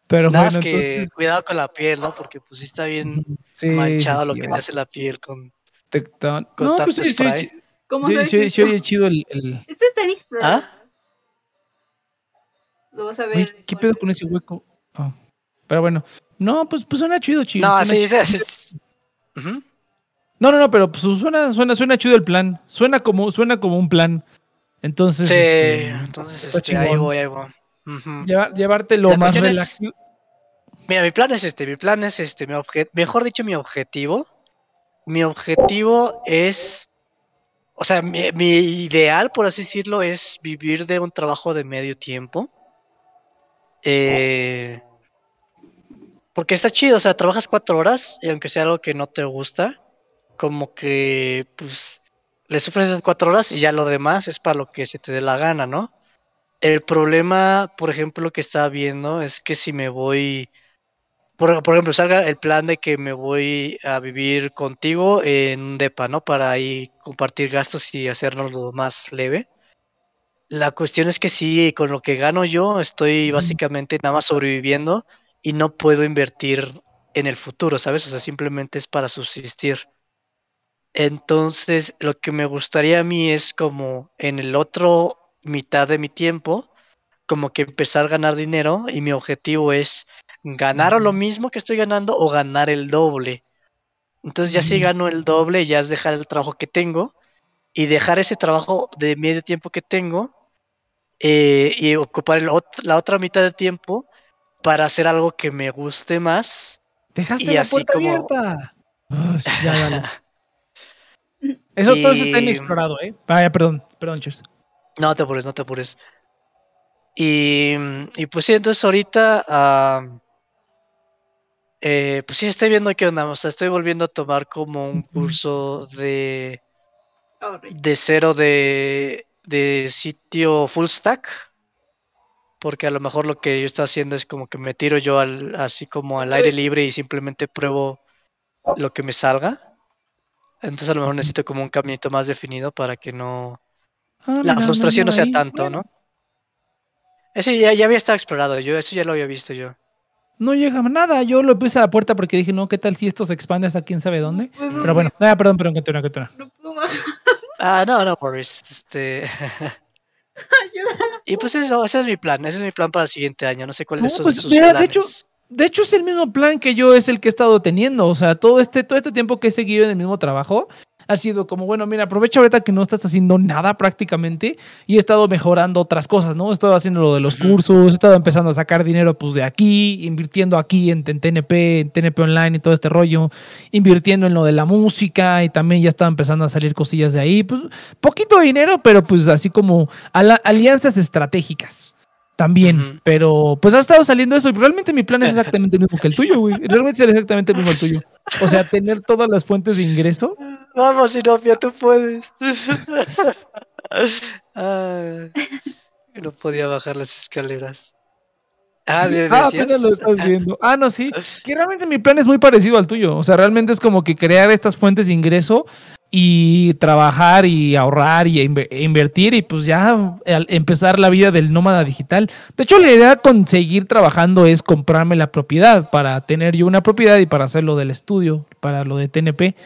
Speaker 2: Pero
Speaker 3: Nada
Speaker 2: bueno,
Speaker 3: más que
Speaker 2: entonces.
Speaker 3: cuidado con la piel, ¿no? Porque pues sí está bien
Speaker 2: sí,
Speaker 3: manchado
Speaker 2: sí,
Speaker 3: lo
Speaker 2: sí,
Speaker 3: que
Speaker 2: va.
Speaker 3: te hace la piel con.
Speaker 2: Tectón.
Speaker 3: con
Speaker 2: No, pues sí, sí,
Speaker 3: spray.
Speaker 2: sí,
Speaker 4: ¿Cómo
Speaker 2: sí,
Speaker 4: sabes
Speaker 2: sí, sí oye chido el, el-
Speaker 4: Este está en Explorer.
Speaker 3: ¿Ah?
Speaker 4: Lo vas a ver.
Speaker 2: Oye, ¿qué pedo con ese hueco? Ah, Pero bueno, no, pues, pues suena chido, chido.
Speaker 3: No, sí,
Speaker 2: chido.
Speaker 3: sí, sí.
Speaker 2: No, no, no, pero pues suena, suena, suena chido el plan. Suena como, suena como un plan. Entonces,
Speaker 3: Sí,
Speaker 2: este,
Speaker 3: entonces este, ahí voy, ahí voy. Ujú.
Speaker 2: lleva- llevarte lo
Speaker 3: La
Speaker 2: más
Speaker 3: cuestión es-
Speaker 2: relax.
Speaker 3: Mira, mi plan es este, mi plan es este, mi obje- mejor dicho, mi objetivo. Mi objetivo es, o sea, mi, mi ideal, por así decirlo, es vivir de un trabajo de medio tiempo. Eh, porque está chido, o sea, trabajas cuatro horas y aunque sea algo que no te gusta, como que, pues, le sufres esas cuatro horas y ya lo demás es para lo que se te dé la gana, ¿no? El problema, por ejemplo, que estaba viendo es que si me voy por, por ejemplo, salga el plan de que me voy a vivir contigo en un depa, ¿no? Para ahí compartir gastos y hacernos lo más leve. La cuestión es que sí, con lo que gano yo, estoy básicamente nada más sobreviviendo y no puedo invertir en el futuro, ¿sabes? O sea, simplemente es para subsistir. Entonces, lo que me gustaría a mí es como en el otro mitad de mi tiempo, como que empezar a ganar dinero y mi objetivo es ganar o lo mismo que estoy ganando o ganar el doble. Entonces ya si gano el doble ya es dejar el trabajo que tengo y dejar ese trabajo de medio tiempo que tengo eh, y ocupar el ot- la otra mitad del tiempo para hacer algo que me guste más.
Speaker 2: Dejaste
Speaker 3: y
Speaker 2: la
Speaker 3: así
Speaker 2: puerta
Speaker 3: como-
Speaker 2: abierta. Ya, dale. Eso todo eso está inexplorado, ¿eh? Vaya, perdón, perdón, cheers.
Speaker 3: No te apures, no te apures. Y, y pues sí, entonces ahorita, ah, eh, pues sí, estoy viendo qué onda. O sea, estoy volviendo a tomar como un curso de, de cero de, de sitio full stack. Porque a lo mejor lo que yo estoy haciendo es como que me tiro yo al, así como al aire libre y simplemente pruebo lo que me salga. Entonces a lo mejor necesito como un caminito más definido para que no,
Speaker 2: Ah,
Speaker 3: la
Speaker 2: mira,
Speaker 3: frustración no sea tanto,
Speaker 2: Bueno,
Speaker 3: ¿no? Ese ya, ya había estado explorado, yo eso ya lo había visto yo.
Speaker 2: No llega nada. Yo lo puse a la puerta porque dije, no, ¿qué tal si esto se expande hasta quién sabe dónde?
Speaker 4: no puedo
Speaker 2: Pero bueno, ah, perdón, perdón, continúa, continúa.
Speaker 4: No puedo.
Speaker 3: Ah, no, no, Boris. Este...
Speaker 4: Ayuda.
Speaker 3: Y pues eso, ese es mi plan, ese es mi plan para el siguiente año, no sé cuáles
Speaker 2: No,
Speaker 3: son
Speaker 2: pues,
Speaker 3: sus
Speaker 2: mira, de
Speaker 3: planes.
Speaker 2: hecho, De hecho, es el mismo plan que yo es el que he estado teniendo. O sea, todo este, todo este tiempo que he seguido en el mismo trabajo ha sido como, bueno, mira, aprovecha ahorita que no estás haciendo nada prácticamente y he estado mejorando otras cosas, ¿no? He estado haciendo lo de los cursos, he estado empezando a sacar dinero pues de aquí, invirtiendo aquí en, en TNP, en TNP Online y todo este rollo, invirtiendo en lo de la música y también ya estaba empezando a salir cosillas de ahí. Pues poquito dinero, pero pues así como alianzas estratégicas. También, pero pues ha estado saliendo eso y realmente mi plan es exactamente el mismo que el tuyo, güey. Realmente es exactamente el mismo el tuyo. O sea, tener todas las fuentes de ingreso.
Speaker 3: Vamos, Sinopia, tú puedes. Ay, no podía bajar las escaleras. Ah, ¿de-
Speaker 2: Ah, apenas lo estás viendo. Ah, no, sí. Que realmente mi plan es muy parecido al tuyo. O sea, realmente es como que crear estas fuentes de ingreso y trabajar y ahorrar y e invertir y pues ya empezar la vida del nómada digital. De hecho, la idea con seguir trabajando es comprarme la propiedad para tener yo una propiedad y para hacer lo del estudio, para lo de TNP.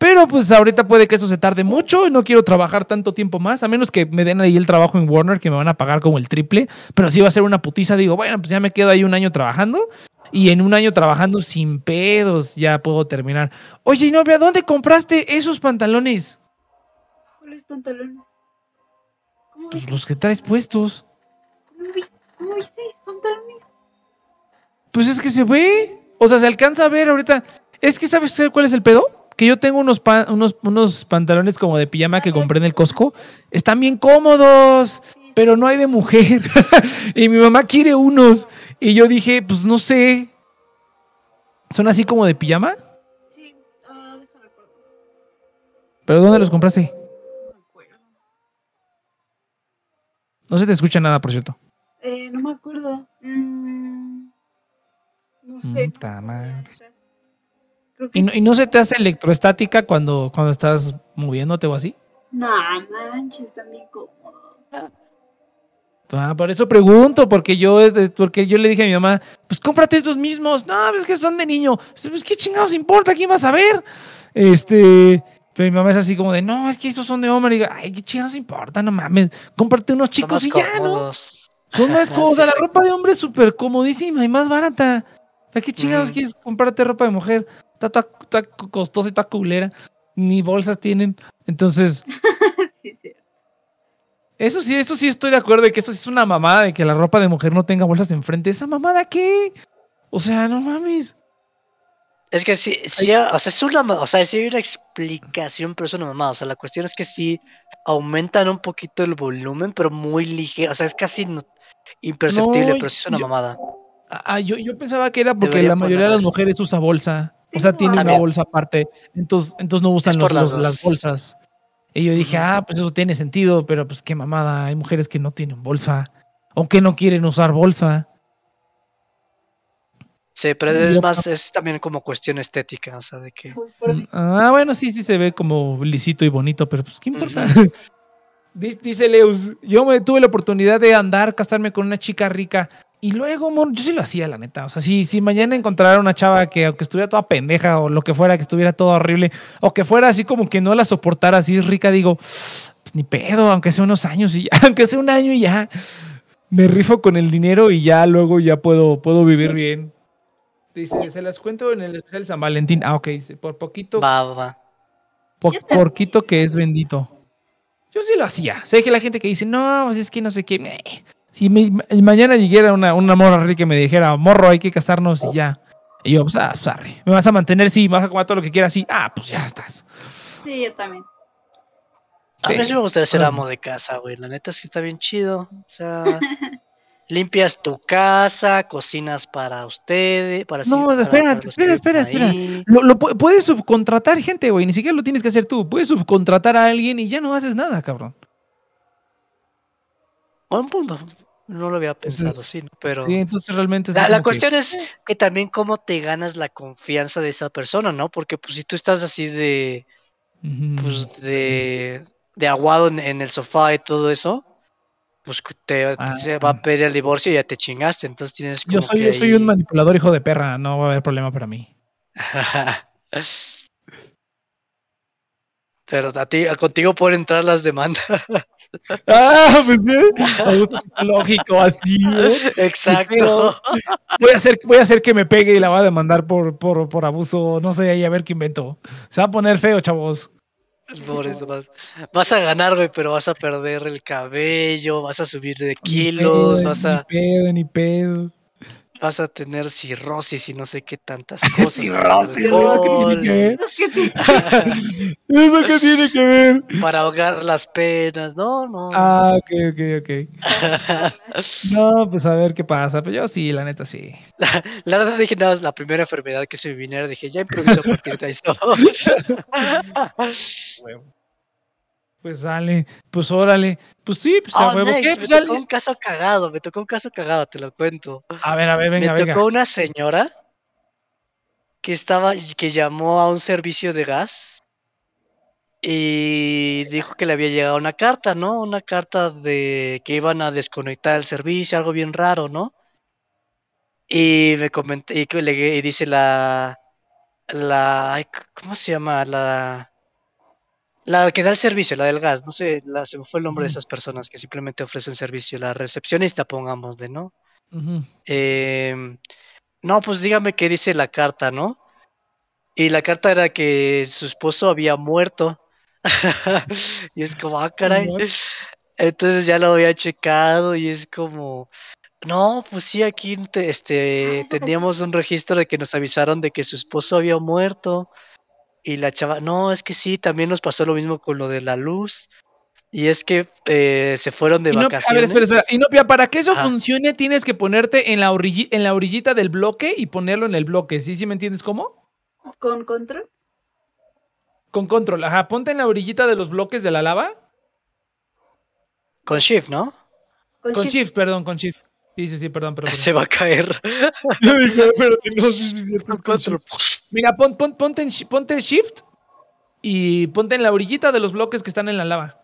Speaker 2: Pero pues ahorita puede que eso se tarde mucho y no quiero trabajar tanto tiempo más, a menos que me den ahí el trabajo en Warner que me van a pagar como el triple, pero si va a ser una putiza, digo, bueno, pues ya me quedo ahí un año trabajando y en un año trabajando sin pedos ya puedo terminar. Oye, novia, ¿dónde compraste esos pantalones?
Speaker 4: ¿Cuáles pantalones? ¿Cómo
Speaker 2: Pues
Speaker 4: viste,
Speaker 2: los que traes puestos.
Speaker 4: cómo viste, cómo viste mis pantalones?
Speaker 2: Pues es que se ve, o sea, se alcanza a ver ahorita. Es que, ¿sabes cuál es el pedo? Que yo tengo unos, pa- unos, unos pantalones como de pijama que compré en el Costco. Están bien cómodos. Pero no hay de mujer. y mi mamá quiere unos. Y yo dije, pues no sé. ¿Son así como de pijama?
Speaker 4: sí, ah, déjame recordar.
Speaker 2: ¿Pero dónde los compraste?
Speaker 4: No me acuerdo.
Speaker 2: No se te escucha nada, por cierto.
Speaker 4: Eh, no me acuerdo. Mm, no sé.
Speaker 2: Ta
Speaker 4: no
Speaker 2: madre.
Speaker 4: Creo que
Speaker 2: ¿Y no, y no se te hace electroestática cuando, cuando estás moviéndote o así?
Speaker 4: No manches, están bien cómodos.
Speaker 2: Ah, por eso pregunto, porque yo, porque yo le dije a mi mamá, pues cómprate estos mismos. No, es que son de niño. Pues qué chingados importa, ¿quién va a saber? Este, pero mi mamá es así como de, no, es que esos son de hombre. Y digo, ay, qué chingados importa, no mames. Cómprate unos
Speaker 3: Son
Speaker 2: chicos
Speaker 3: más
Speaker 2: y ya, ¿no? Son más sea, la ropa de hombre es súper comodísima y más barata. ¿Para qué chingados
Speaker 3: Ujú.
Speaker 2: quieres comprarte ropa de mujer? Está, toda- toda costosa y toda culera. Ni bolsas tienen. Entonces,
Speaker 4: sí, sí.
Speaker 2: eso sí, eso sí estoy de acuerdo de que eso sí es una mamada de que la ropa de mujer no tenga bolsas enfrente. ¿Esa mamada qué? O sea, no mames.
Speaker 3: Es que sí, sí, o sea, es una, o sea, sí hay una explicación, pero es una mamada. O sea, la cuestión es que sí aumentan un poquito el volumen, pero muy ligero. O sea, es casi no- imperceptible,
Speaker 2: No,
Speaker 3: pero sí es una
Speaker 2: yo-
Speaker 3: mamada.
Speaker 2: Ah, yo, yo pensaba que era porque
Speaker 3: Debería
Speaker 2: la mayoría de las mujeres usa bolsa. O sea, tiene una bolsa aparte. Entonces, entonces no usan los-
Speaker 3: las
Speaker 2: los- las
Speaker 3: dos.
Speaker 2: bolsas. Y yo dije, ah, pues eso tiene sentido, pero pues qué mamada. Hay mujeres que no tienen bolsa. O que no quieren usar bolsa.
Speaker 3: Sí, pero es más, es también como cuestión estética, o sea, de que...
Speaker 4: Por
Speaker 2: Mm, Ah, bueno, sí, sí se ve como lisito y bonito, pero pues qué importa. Di- Dice Leus, yo me tuve la oportunidad de andar, casarme con una chica rica. Y luego, amor, yo sí lo hacía, la neta. O sea, si, si mañana encontrara una chava que aunque estuviera toda pendeja o lo que fuera, que estuviera todo horrible, o que fuera así como que no la soportara, así es rica, digo, pues ni pedo, aunque sea unos años y ya, aunque sea un año y ya, me rifo con el dinero y ya luego ya puedo, puedo vivir bien. Dice, se las cuento en el especial San Valentín. Ah, ok, dice, por poquito,
Speaker 3: Va, va, va.
Speaker 2: po-
Speaker 4: Yo también.
Speaker 2: porquito que es bendito. Yo sí lo hacía. Sé que la gente que dice, no, pues es que no sé qué. Meh". Si me- mañana llegara una, una morra rica y me dijera, morro, hay que casarnos y ya. Y yo, pues, ah, pues, arre. Me vas a mantener, sí, me vas a comer todo lo que quieras, sí. Ah, pues ya estás.
Speaker 4: Sí, yo también.
Speaker 3: A mí
Speaker 2: Sí.
Speaker 3: me gustaría ser amo de casa, güey. La neta es que está bien chido. O sea, limpias tu casa, cocinas para ustedes, para sí,
Speaker 2: No,
Speaker 3: para-
Speaker 2: espérate,
Speaker 3: para
Speaker 2: espera, espera, espera. Lo, lo pu- puedes subcontratar gente, güey. Ni siquiera lo tienes que hacer tú. Puedes subcontratar a alguien y ya no haces nada, cabrón.
Speaker 3: Buen punto. No lo había pensado
Speaker 2: Entonces,
Speaker 3: así, ¿no? pero
Speaker 2: Sí, entonces realmente
Speaker 3: la, la
Speaker 2: como que-
Speaker 3: cuestión es que también cómo te ganas la confianza de esa persona, ¿no? Porque pues si tú estás así de, pues de, de aguado en, en el sofá y todo eso, pues te, te- se va
Speaker 2: Ah.
Speaker 3: a pedir el divorcio y ya te chingaste. Entonces tienes como
Speaker 2: Yo soy,
Speaker 3: que
Speaker 2: yo soy un manipulador hijo de perra. No va a haber problema para mí.
Speaker 3: Pero a ti, contigo pueden entrar las demandas.
Speaker 2: Ah, pues sí. Abuso psicológico, así.
Speaker 3: Exacto.
Speaker 2: Voy a, hacer, voy a hacer que me pegue y la va a demandar por, por, por abuso. No sé, ahí a ver qué invento. Se va a poner feo, chavos.
Speaker 3: Es por eso vas, vas a ganar, güey, pero vas a perder el cabello, vas a subir de
Speaker 2: Ni
Speaker 3: kilos,
Speaker 2: pedo,
Speaker 3: vas
Speaker 2: Ni
Speaker 3: a,
Speaker 2: pedo, ni pedo.
Speaker 3: Vas a tener cirrosis y no sé qué tantas cosas.
Speaker 2: Cirrosis, ¿eso qué tiene que ver?
Speaker 4: Eso que sí.
Speaker 2: ¿Eso qué tiene que ver?
Speaker 3: Para ahogar las penas. No, no.
Speaker 2: Ah, ok, ok, ok. No, pues a ver qué pasa. Pero yo sí, la neta sí.
Speaker 3: La verdad dije, nada, es la primera enfermedad que se me viniera. Dije, ya improviso a partir de eso.
Speaker 2: Pues dale, pues órale. Pues sí, pues a
Speaker 3: Oh,
Speaker 2: huevo.
Speaker 3: Nex,
Speaker 2: ¿Qué?
Speaker 3: me
Speaker 2: Pues
Speaker 3: tocó
Speaker 2: dale.
Speaker 3: un caso cagado, me tocó un caso cagado, te lo cuento.
Speaker 2: A ver, a ver, venga,
Speaker 3: me
Speaker 2: venga.
Speaker 3: tocó una señora que estaba, que llamó a un servicio de gas y dijo que le había llegado una carta, ¿no? Una carta de que iban a desconectar el servicio, algo bien raro, ¿no? Y me comenté, y, y dice la, la, ¿cómo se llama? La, la que da el servicio, la del gas, no sé, la, se me fue el nombre de esas personas que simplemente ofrecen servicio, la recepcionista, pongámosle, ¿no?
Speaker 2: Ujú.
Speaker 3: Em, no, pues dígame qué dice la carta, ¿no? Y la carta era que su esposo había muerto. y es como, ah, caray. Entonces ya lo había checado y es como, no, pues sí, aquí te- este,
Speaker 4: sí.
Speaker 3: teníamos un registro de que nos avisaron de que su esposo había muerto. Y la chava, no, es que sí, también nos pasó lo mismo con lo de la luz. Y es que eh, se fueron de
Speaker 2: Y no, a ver,
Speaker 3: vacaciones.
Speaker 2: espera, espera. Y no, Pia, para que eso funcione, tienes que ponerte en la, orilli- en la orillita del bloque y ponerlo en el bloque. ¿Sí? ¿Sí me entiendes cómo?
Speaker 4: ¿Con control?
Speaker 2: Con control. Ajá, ponte en la orillita de los bloques de la lava.
Speaker 3: Con Shift, ¿no?
Speaker 4: Con,
Speaker 2: Con
Speaker 4: shift.
Speaker 2: shift, perdón, con shift. Sí, sí, sí, perdón, perdón.
Speaker 3: Se va a caer.
Speaker 2: Yo dije, espérate, no, sí, sí, shift. Mira, pon, pon- ponte, en ponte shift y ponte en la orillita de los bloques que están en la lava.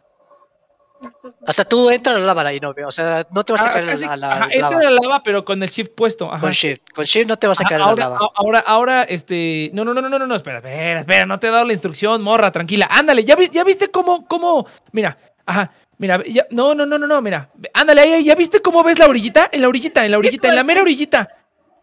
Speaker 3: Hasta tú entra a la lava y no veo. O sea, no te vas a
Speaker 2: Ah,
Speaker 3: caer
Speaker 2: casi-
Speaker 3: a la, a la
Speaker 2: ajá, entra
Speaker 3: lava.
Speaker 2: en la lava, pero con el shift puesto. Ajá.
Speaker 3: Con Shift. Con Shift no te vas a
Speaker 2: Ajá,
Speaker 3: caer a la lava.
Speaker 2: a- ahora, ahora, este. No, no, no, no, no, no, no, espera, espera, espera, no te he dado la instrucción, morra, tranquila. Ándale, ¿ya, vi- ya viste cómo, cómo? Mira, ajá, mira, ya, no, no, no, no, no, mira. Ándale, ahí, ahí, ¿ya viste cómo ves la orillita? En la orillita, en la orillita, en la mera orillita.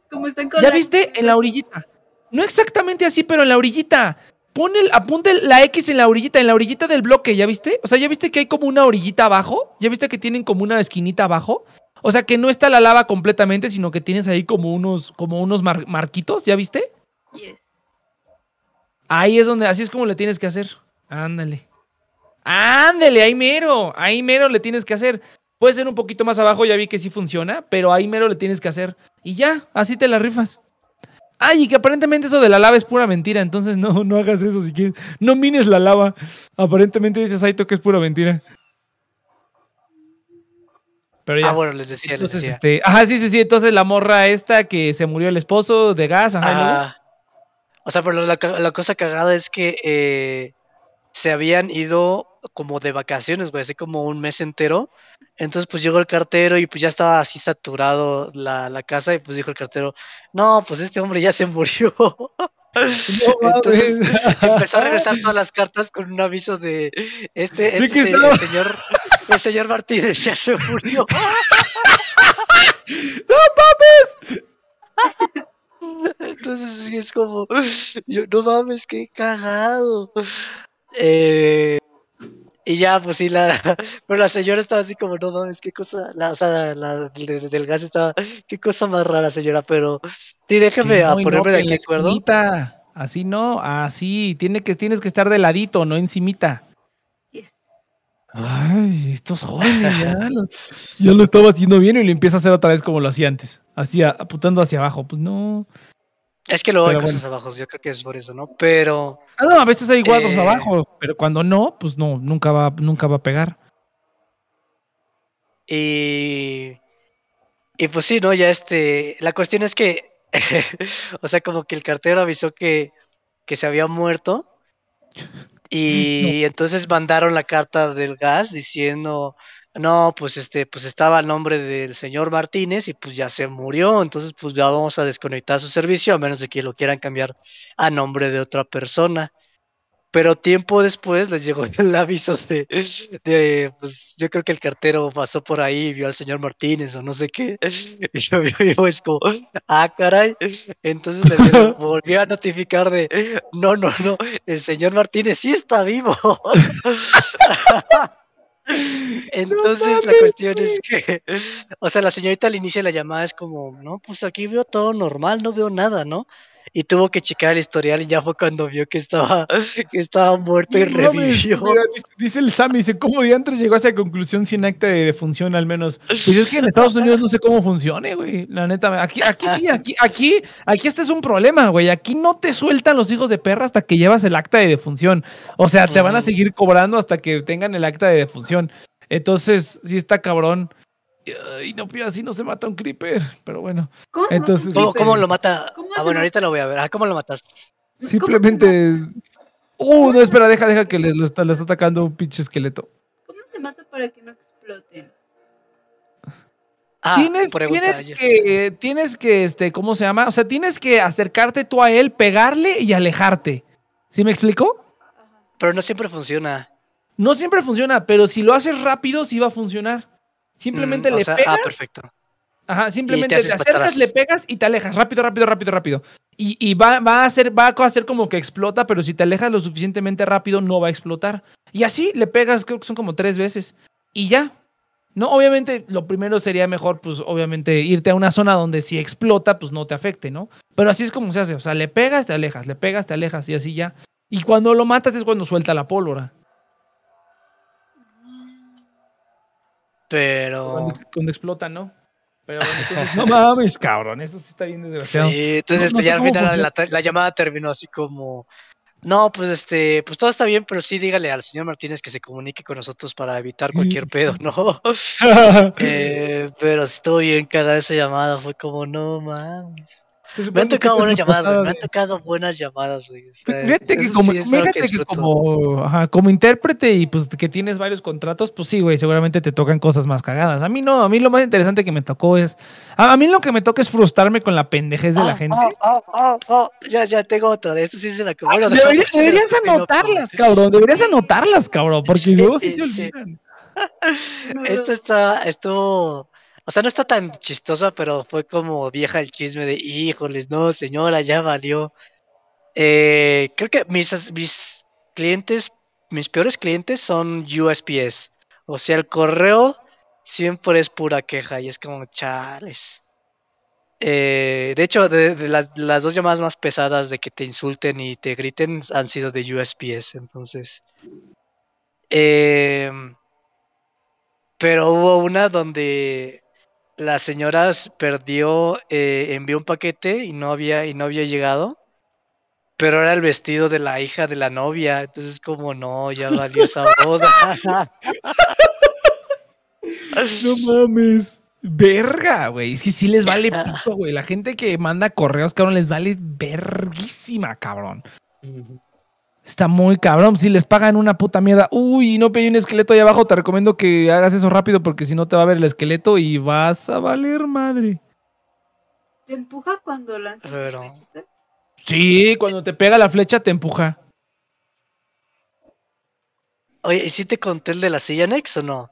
Speaker 4: Como están con
Speaker 2: ¿Ya
Speaker 4: la-
Speaker 2: viste? En la orillita. No exactamente así, pero en la orillita. Pon el, apunta la X en la orillita, en la orillita del bloque, ¿ya viste? O sea, ¿ya viste que hay como una orillita abajo? ¿Ya viste que tienen como una esquinita abajo? O sea, que no está la lava completamente, sino que tienes ahí como unos, como unos mar- marquitos, ¿ya viste?
Speaker 4: Yes.
Speaker 2: Ahí es donde, así es como le tienes que hacer. Ándale. Ándale, ahí mero. Ahí mero le tienes que hacer. Puede ser un poquito más abajo, ya vi que sí funciona, pero ahí mero le tienes que hacer. Y ya, así te la rifas. Ay, y que aparentemente eso de la lava es pura mentira, entonces no, no hagas eso si quieres. No mines la lava. Aparentemente dice Saito que es pura mentira. Pero ya.
Speaker 3: Ah, bueno, les decía, les
Speaker 2: entonces,
Speaker 3: decía.
Speaker 2: este, ajá, sí, sí, sí. Entonces la morra esta que se murió el esposo de gas, ajá,
Speaker 3: Ah, o sea, pero la cosa cagada es que eh, se habían ido como de vacaciones, güey, así como un mes entero. Entonces, pues llegó el cartero y pues ya estaba así saturado la, la casa y pues dijo el cartero, no, pues este hombre ya se murió.
Speaker 2: No
Speaker 3: Entonces
Speaker 2: mames.
Speaker 3: empezó a regresar todas las cartas con un aviso de este,
Speaker 2: ¿De
Speaker 3: este se- el señor, el señor Martínez ya se murió. Entonces sí es como, yo, no mames, qué cagado. Eh, Y ya, pues sí, la, pero la señora estaba así como, no mames, qué cosa, la, o sea, la de- del gas estaba, qué cosa más rara, señora, pero sí, a
Speaker 2: no, no,
Speaker 3: ponerme de aquí de acuerdo.
Speaker 2: Así no, así. Tiene que, tienes que estar de ladito, no encimita.
Speaker 4: Yes.
Speaker 2: Ay, estos jóvenes ya lo, ya lo estaba haciendo bien y lo empieza a hacer otra vez como lo hacía antes. Así, a- apuntando hacia abajo. Pues no.
Speaker 3: Es que luego hay
Speaker 2: Pero
Speaker 3: cosas abajo, yo creo que es por eso, ¿no? Pero,
Speaker 2: Ah, no, a veces hay cuadros
Speaker 3: Eh.
Speaker 2: abajo, pero cuando no, pues no, nunca va, nunca va a pegar.
Speaker 3: y, y pues sí, ¿no? Ya este, la cuestión es que, o sea, como que el cartero avisó que, que se había muerto y entonces mandaron la carta del gas diciendo, no, pues este, pues estaba el nombre del señor Martínez y pues ya se murió, entonces pues ya vamos a desconectar su servicio a menos de que lo quieran cambiar a nombre de otra persona. Pero tiempo después les llegó el aviso de, de, pues yo creo que el cartero pasó por ahí y vio al señor Martínez o no sé qué. Y yo vio es como, ah, caray. Entonces le dieron- volvió a notificar de, no, no, no, el señor Martínez sí está vivo. Entonces la cuestión es que, o sea, la señorita al inicio de la llamada es como, no, pues aquí veo todo normal, no veo nada, ¿no? Y tuvo que checar el historial y ya fue cuando vio que estaba, que estaba muerto y
Speaker 2: No
Speaker 3: revivió.
Speaker 2: mira, dice, dice el Sammy, dice, ¿cómo diantres llegó a esa conclusión sin acta de defunción al menos? Pues es que en Estados Unidos no sé cómo funcione, güey. La neta, aquí, aquí sí, aquí, aquí, aquí este es un problema, güey. Aquí no te sueltan los hijos de perra hasta que llevas el acta de defunción. O sea, te van a seguir cobrando hasta que tengan el acta de defunción. Entonces, sí está cabrón. Y no, así no se mata un creeper, pero bueno.
Speaker 4: ¿Cómo
Speaker 2: Entonces,
Speaker 3: ¿Cómo, cómo lo mata?
Speaker 4: ¿Cómo
Speaker 3: Ah, bueno, ahorita lo voy a ver. Ah, ¿cómo lo matas?
Speaker 2: Simplemente. Uh, no, espera, deja, deja que le, le está, le está atacando un pinche esqueleto.
Speaker 4: ¿Cómo se mata para que no exploten?
Speaker 3: Ah,
Speaker 2: tienes, tienes que, tienes que, este, ¿cómo se llama? O sea, tienes que acercarte tú a él, pegarle y alejarte. ¿Sí me explico?
Speaker 3: Pero no siempre funciona.
Speaker 2: No siempre funciona, pero si lo haces rápido, sí va a funcionar. Simplemente
Speaker 3: Mm,
Speaker 2: le
Speaker 3: sea,
Speaker 2: pegas.
Speaker 3: Ah, perfecto.
Speaker 2: Ajá, simplemente te,
Speaker 3: para
Speaker 2: acercas, le pegas y te alejas. Rápido, rápido, rápido, rápido. Y, y va, va a hacer, va a hacer como que explota, pero si te alejas lo suficientemente rápido, no va a explotar. Y así le pegas, creo que son como tres veces. Y ya. No, obviamente, lo primero sería mejor, pues, obviamente, irte a una zona donde si explota, pues no te afecte, ¿no? Pero así es como se hace. O sea, le pegas, te alejas, le pegas, te alejas, y así ya. Y cuando lo matas es cuando suelta la pólvora.
Speaker 3: Pero.
Speaker 2: Cuando, cuando explota, ¿no? Pero bueno, entonces, no mames, cabrón, eso sí está bien desgraciado.
Speaker 3: Sí, entonces
Speaker 2: No- no
Speaker 3: este, ya al final la, llamada terminó así como. No, pues este, pues todo está bien, pero sí dígale al señor Martínez que se comunique con nosotros para evitar cualquier pedo, ¿no? Eh, pero sí estuvo bien cagada esa llamada, fue como, no mames.
Speaker 2: Se
Speaker 3: Me han tocado buenas
Speaker 2: la
Speaker 3: llamadas, güey, me han tocado buenas llamadas, güey.
Speaker 2: Fíjate que como,
Speaker 3: sí
Speaker 2: fíjate que como, ajá, como intérprete y pues que tienes varios contratos, pues sí, güey, seguramente te tocan cosas más cagadas. A mí no, a mí lo más interesante que me tocó es, a, a mí lo que me toca es frustrarme con la pendejez de la
Speaker 3: Ah,
Speaker 2: gente.
Speaker 3: ah, ah, ah, ah, ya, ya tengo otra, de esto sí se la que bueno,
Speaker 2: Deberías,
Speaker 3: se la
Speaker 2: deberías anotarlas, cabrón, deberías anotarlas, cabrón, porque
Speaker 3: Sí,
Speaker 2: luego sí se olvidan.
Speaker 3: Esto está, estuvo, o sea, no está tan chistosa, pero fue como vieja el chisme de, híjoles, no, señora, ya valió. Eh, creo que mis, mis clientes, mis peores clientes son USPS. O sea, el correo siempre es pura queja y es como, chales. Eh, de hecho, de, de las, las dos llamadas más pesadas de que te insulten y te griten han sido de USPS, entonces. Em, pero hubo una donde la señora perdió, eh, envió un paquete y no había, y no había llegado. Pero era el vestido de la hija de la novia. Entonces, como no, ya valió esa boda.
Speaker 2: No mames. Verga, güey. Es que sí les vale pito, güey. La gente que manda correos, cabrón, les vale verguísima, cabrón. Está muy cabrón. Si les pagan una puta mierda. Uy, no hay un esqueleto ahí abajo. Te recomiendo que hagas eso rápido porque si no te va a ver el esqueleto y vas a valer madre.
Speaker 4: ¿Te empuja cuando lanzas
Speaker 3: Pero-
Speaker 4: flechitas?
Speaker 2: Sí, cuando te pega la flecha te empuja.
Speaker 3: Oye, ¿y si te conté el de la silla Nex o no?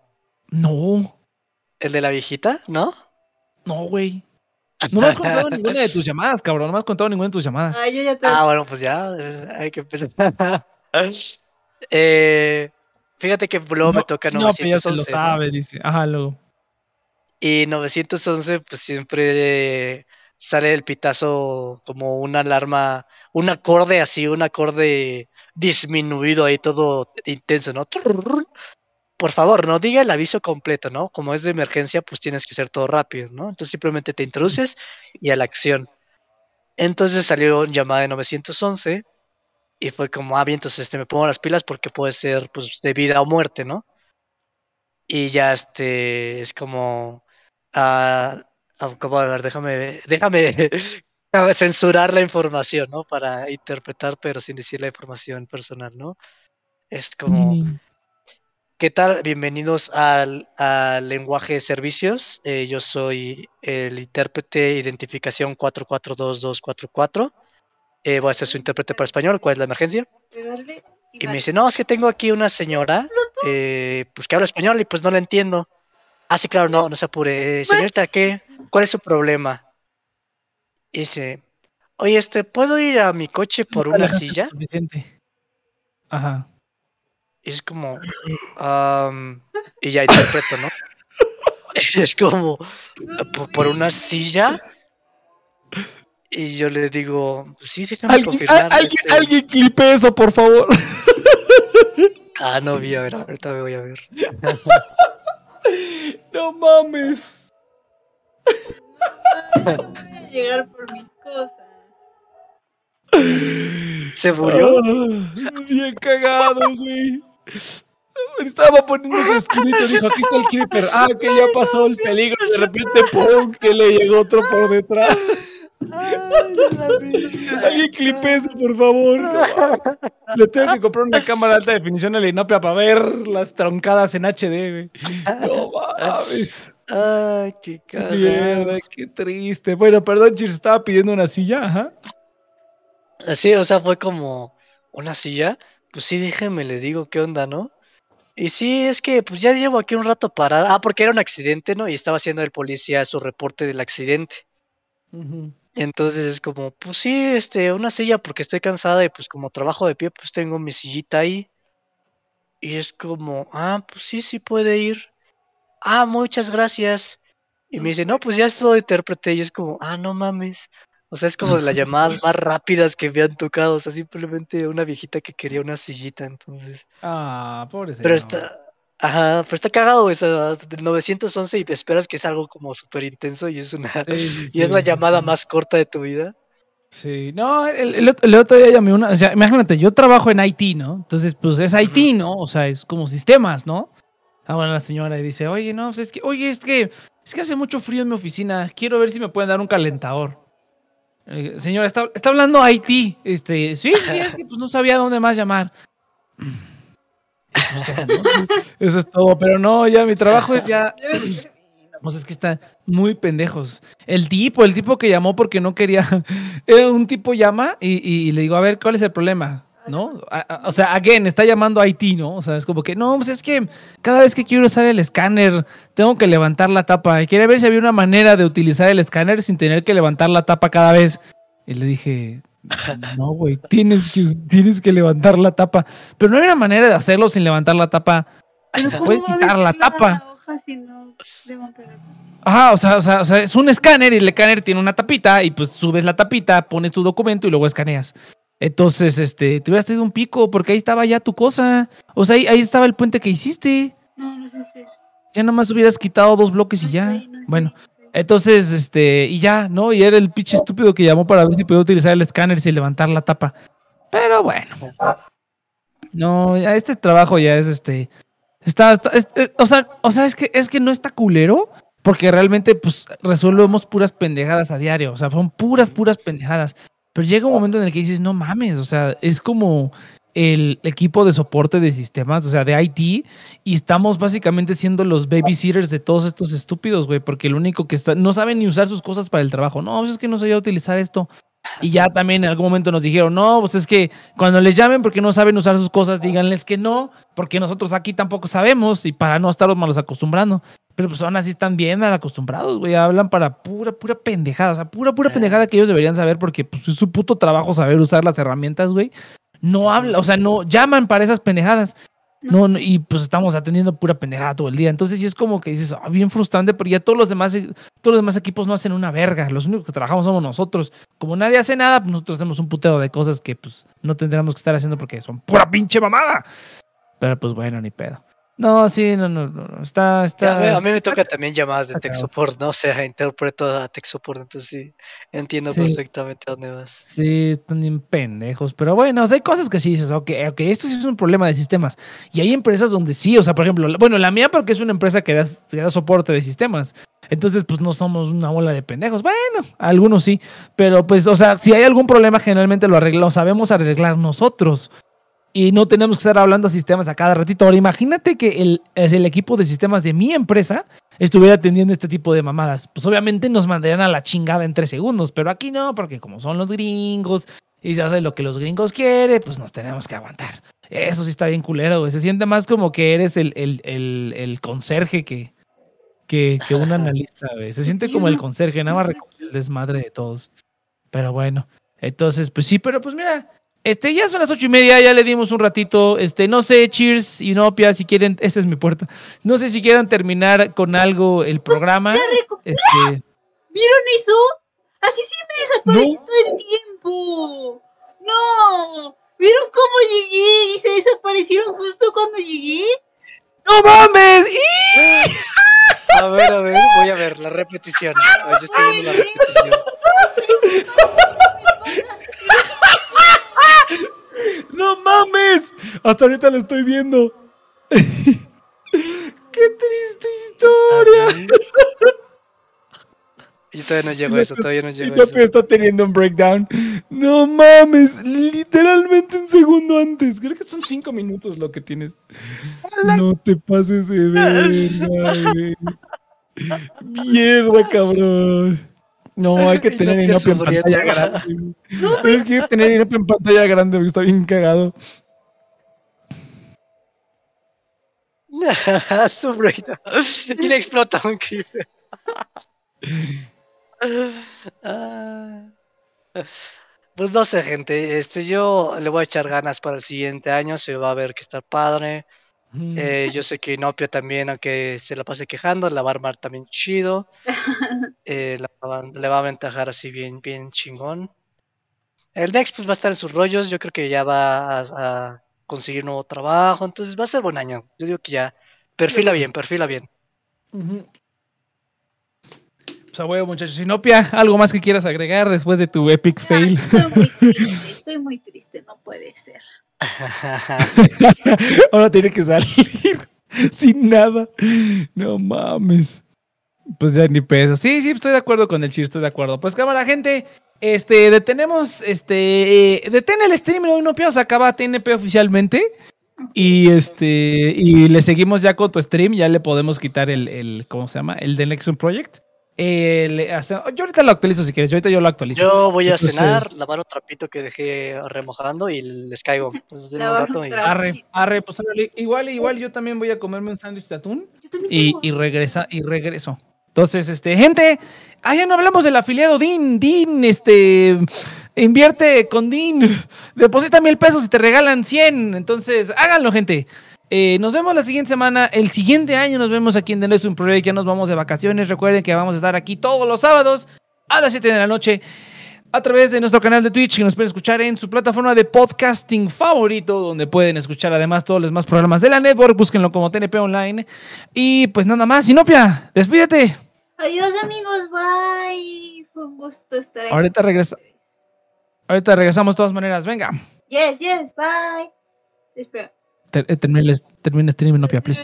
Speaker 2: No,
Speaker 3: ¿El de la viejita? ¿No?
Speaker 2: no, güey. No me has contado ninguna de tus llamadas, cabrón. No me has contado ninguna de tus llamadas.
Speaker 4: Ah, yo ya te.
Speaker 3: Ah, bueno, pues ya, eh, hay que empezar. Eh, fíjate que luego me
Speaker 2: No,
Speaker 3: toca
Speaker 2: No, pero ya se lo
Speaker 3: 911. ¿no?
Speaker 2: sabe, dice. Ajá, luego.
Speaker 3: Y 911, pues siempre sale el pitazo como una alarma, un acorde así, un acorde disminuido ahí, todo intenso, ¿no? Por favor, no diga el aviso completo, ¿no? Como es de emergencia, pues tienes que hacer todo rápido, ¿no? Entonces simplemente te introduces y a la acción. Entonces salió llamada de 911 y fue como, ah, bien, entonces este, me pongo las pilas porque puede ser pues de vida o muerte, ¿no? Y ya este es como, ah, ah. A ver, déjame, déjame déjame censurar la información, ¿no? Para interpretar, pero sin decir la información personal, ¿no? Es como,
Speaker 2: Mm,
Speaker 3: ¿Qué tal? Bienvenidos al, al lenguaje de servicios. Eh, yo soy el intérprete identificación 442244. Eh, voy a ser su intérprete para español. ¿Cuál es la emergencia? Y me dice, no, es que tengo aquí una señora, eh, pues que habla español y pues no la entiendo. Ah, sí, claro, no, no se apure. Eh, señorita, ¿qué? ¿Cuál es su problema? Y dice, oye, este, ¿puedo ir a mi coche por una silla?
Speaker 2: Suficiente. Ajá.
Speaker 3: Y es como, am, y ya interpreto, ¿no? es como, "¿Po- por una silla. Y yo les digo, "Pues sí, déjame
Speaker 2: Alguien,
Speaker 3: confirmar.
Speaker 2: alguien,
Speaker 3: este".
Speaker 2: alguien clipe eso, por favor.
Speaker 3: Ah, no vi, a ver, ahorita me voy a ver.
Speaker 2: No mames.
Speaker 4: Ay, no voy a llegar por mis cosas.
Speaker 3: ¿Se murió?
Speaker 2: Ah, bien cagado, güey. Estaba poniendo su escudito, dijo, aquí está el creeper. Ah, que ya pasó el peligro. De repente, ¡pum! Que le llegó otro por detrás. Alguien clipe eso, por favor. Le tengo que comprar una cámara de alta definición a la Inopia para ver las troncadas en HD, güey. No mames.
Speaker 3: Ay, qué cagado.
Speaker 2: Mierda, qué triste. Bueno, perdón, Chir, estaba pidiendo una silla, ajá.
Speaker 3: Así, o sea, fue como una silla. Pues sí, déjeme, le digo qué onda, ¿no? Y sí, es que pues ya llevo aquí un rato parada. Ah, porque era un accidente, ¿no? Y estaba haciendo el policía su reporte del accidente. Entonces es como, pues sí, este, una silla porque estoy cansada y pues como trabajo de pie, pues tengo mi sillita ahí. Y es como, ah, pues sí, sí puede ir. Ah, muchas gracias. Y me dice, no, pues ya soy intérprete. Y es como, ah, no mames. O sea, es como de las llamadas más rápidas que me han tocado. O sea, simplemente una viejita que quería una sillita, entonces.
Speaker 2: Ah, pobre
Speaker 3: Pero está, ajá, pero está cagado, o sea, del 911 y esperas que es algo como súper intenso y es una,
Speaker 2: Sí, sí,
Speaker 3: y es
Speaker 2: sí,
Speaker 3: la llamada más corta de tu vida.
Speaker 2: Sí, no, el, el otro, el otro día llamé una, o sea, imagínate, yo trabajo en IT, ¿no? Entonces, pues es IT, ¿no? O sea, es como sistemas, ¿no? Ah, bueno, la señora y dice, oye, no, pues es que, oye, es que, es que hace mucho frío en mi oficina, quiero ver si me pueden dar un calentador. Señora, está, está hablando IT, este, sí, sí, es que pues no sabía dónde más llamar. Pues. Eso es todo, pero no, ya mi trabajo es ya, sea, es que están muy pendejos. El tipo, el tipo que llamó porque no quería. Un tipo llama y- y le digo, a ver, ¿cuál es el problema? ¿No? A- a- o sea, again, está llamando a Haití, ¿no? O sea, es como que, no, pues es que cada vez que quiero usar el escáner, tengo que levantar la tapa. Y quería ver si había una manera de utilizar el escáner sin tener que levantar la tapa cada vez. Y le dije, no, güey, tienes que, tienes que levantar la tapa. Pero no hay una manera de hacerlo sin levantar la tapa.
Speaker 4: Pero ¿cómo
Speaker 2: Puedes quitar
Speaker 4: hoja si no la tapa?
Speaker 2: Ajá, o sea, o, sea, o sea, es un escáner y el escáner tiene una tapita y pues subes la tapita, pones tu documento y luego escaneas. Entonces, este, te hubieras tenido un pico porque ahí estaba ya tu cosa. O sea, ahí, ahí estaba el puente que hiciste.
Speaker 4: No, no sé si.
Speaker 2: Ya nada más hubieras quitado dos bloques y ya.
Speaker 4: no
Speaker 2: Bueno, entonces, este, y ya, ¿no? Y era el pinche estúpido que llamó para ver si podía utilizar el escáner sin levantar la tapa. Pero bueno. No, ya este trabajo ya es este. Está, está- es- es- o sea, o sea, es que es que no está culero. Porque realmente, pues, resolvemos puras pendejadas a diario. O sea, son puras, puras pendejadas. Pero llega un momento en el que dices, no mames. O sea, es como el equipo de soporte de sistemas, o sea, de IT, y estamos básicamente siendo los babysitters de todos estos estúpidos, güey, porque el único que está, no saben ni usar sus cosas para el trabajo. No, pues es que no sabía utilizar esto. Y ya también en algún momento nos dijeron, no, pues es que cuando les llamen porque no saben usar sus cosas, díganles que no, porque nosotros aquí tampoco sabemos y para no estarlos malos acostumbrando. Pero pues aún así están bien mal acostumbrados, güey. Hablan para pura, pura pendejada. O sea, pura, pura pendejada que ellos deberían saber porque pues, es su puto trabajo saber usar las herramientas, güey. No habla, o sea, no llaman para esas pendejadas. No, no, y pues estamos atendiendo pura pendejada todo el día. Entonces sí es como que dices, ah, bien frustrante, pero ya todos los demás, todos los demás equipos no hacen una verga. Los únicos que trabajamos somos nosotros. Como nadie hace nada, pues nosotros hacemos un puteo de cosas que pues no tendríamos que estar haciendo porque son pura pinche mamada. Pero pues bueno, ni pedo. No, sí, no, no, no. Está, está.
Speaker 3: a mí- a mí me toca también llamadas de tech support, ¿no? O sea, interpreto a tech support, entonces sí, entiendo
Speaker 2: Sí.
Speaker 3: perfectamente a dónde vas.
Speaker 2: Sí, están bien pendejos. Pero bueno, o sea, hay cosas que sí dices, ok, ok, esto sí es un problema de sistemas. Y hay empresas donde sí, o sea, por ejemplo, bueno, la mía porque es una empresa que da, que da soporte de sistemas. Entonces, pues no somos una bola de pendejos. Bueno, algunos sí. Pero pues, o sea, si hay algún problema, generalmente lo arreglamos, sabemos arreglar nosotros. Y no tenemos que estar hablando a sistemas a cada ratito. Ahora, imagínate que el, el equipo de sistemas de mi empresa estuviera atendiendo este tipo de mamadas. Pues obviamente nos mandarían a la chingada en tres segundos, pero aquí no, porque como son los gringos y se hace lo que los gringos quieren, pues nos tenemos que aguantar. Eso sí está bien culero, güey. Se siente más como que eres el, el, el, conserje que, que, un analista, güey. Se siente como el conserje, nada más el desmadre de todos. Pero bueno, entonces, pues sí, pero pues mira, este, ya son las ocho y media, ya le dimos un ratito. Este, no sé, Cheers y Nopia, si quieren, esta es mi puerta. No sé si quieran terminar con algo el programa.
Speaker 4: Ya recu-
Speaker 2: Este,
Speaker 4: ¿Vieron eso? Así sí me desapareció todo el tiempo. No. ¿Vieron cómo llegué y se desaparecieron justo cuando llegué?
Speaker 2: ¡No mames!
Speaker 3: A ver, a ver, voy a ver la repetición. A ver, yo estoy viendo la repetición.
Speaker 2: ¡No mames! Hasta ahorita lo estoy viendo. ¡Qué triste historia!
Speaker 3: Yo todavía no llego a eso, todavía no llego a eso.
Speaker 2: está teniendo un breakdown. No mames, literalmente un segundo antes. Creo que son cinco minutos lo que tienes. No te pases de verga, güey. Mierda, cabrón. No, hay que tener
Speaker 3: Nopia
Speaker 2: Inopia en pantalla grande. güey. Es que que tener Inopia en pantalla grande porque está bien cagado.
Speaker 3: Su. Y le explota un creeper. Ah. Pues no sé, gente. Este, yo le voy a echar ganas para el siguiente año. Se va a ver que está padre.
Speaker 2: Mm.
Speaker 3: Eh, yo sé que Inopia también, aunque se la pase quejando, la va a armar también chido. Eh, la le va a aventajar así bien, bien chingón. El Next pues va a estar en sus rollos. Yo creo que ya va a, a conseguir nuevo trabajo. Entonces va a ser buen año. Yo digo que ya. Perfila bien, perfila bien.
Speaker 2: Ujú. Pues a huevo, muchachos. Sinopia, ¿algo más que quieras agregar después de tu epic fail?
Speaker 4: Estoy muy triste, estoy muy triste, no puede ser.
Speaker 2: Ahora tiene que salir sin nada. No mames. Pues ya ni peso. Sí, sí, estoy de acuerdo con el chiste, estoy de acuerdo. Pues cámara, gente. Este, detenemos, este, eh, detén el stream, no, no se acaba TNP oficialmente. Y este, y le seguimos ya con tu stream, ya le podemos quitar el, el ¿cómo se llama? El de Nexon Project. Eh, le hace- yo ahorita lo actualizo si quieres, yo ahorita yo lo actualizo.
Speaker 3: Yo voy a
Speaker 2: Entonces-
Speaker 3: cenar, lavar un trapito que dejé remojando y les caigo. Entonces, un rato
Speaker 4: un
Speaker 3: y-.
Speaker 2: Arre, arre, pues igual, igual yo también voy a comerme un sándwich de atún. Y, y regresa y regreso. Entonces, este, gente, ah, ya no hablamos del afiliado DIN, DIN, este, invierte con DIN, deposita mil pesos y te regalan 100. Entonces, háganlo, gente. Eh, nos vemos la siguiente semana. El siguiente año nos vemos aquí en The Next Project. Ya nos vamos de vacaciones. Recuerden que vamos a estar aquí todos los sábados a las 7 de la noche a través de nuestro canal de Twitch que nos pueden escuchar en su plataforma de podcasting favorito, donde pueden escuchar además todos los demás programas de la network. Búsquenlo como TNP Online. Y pues nada más, Sinopia, despídete.
Speaker 4: Adiós amigos, bye. Fue un gusto estar aquí.
Speaker 2: Ahorita regresa-. Ahorita regresamos de todas maneras. Venga,
Speaker 4: Yes, yes, bye. Espera.
Speaker 2: Ter- eh, termina el stream, please.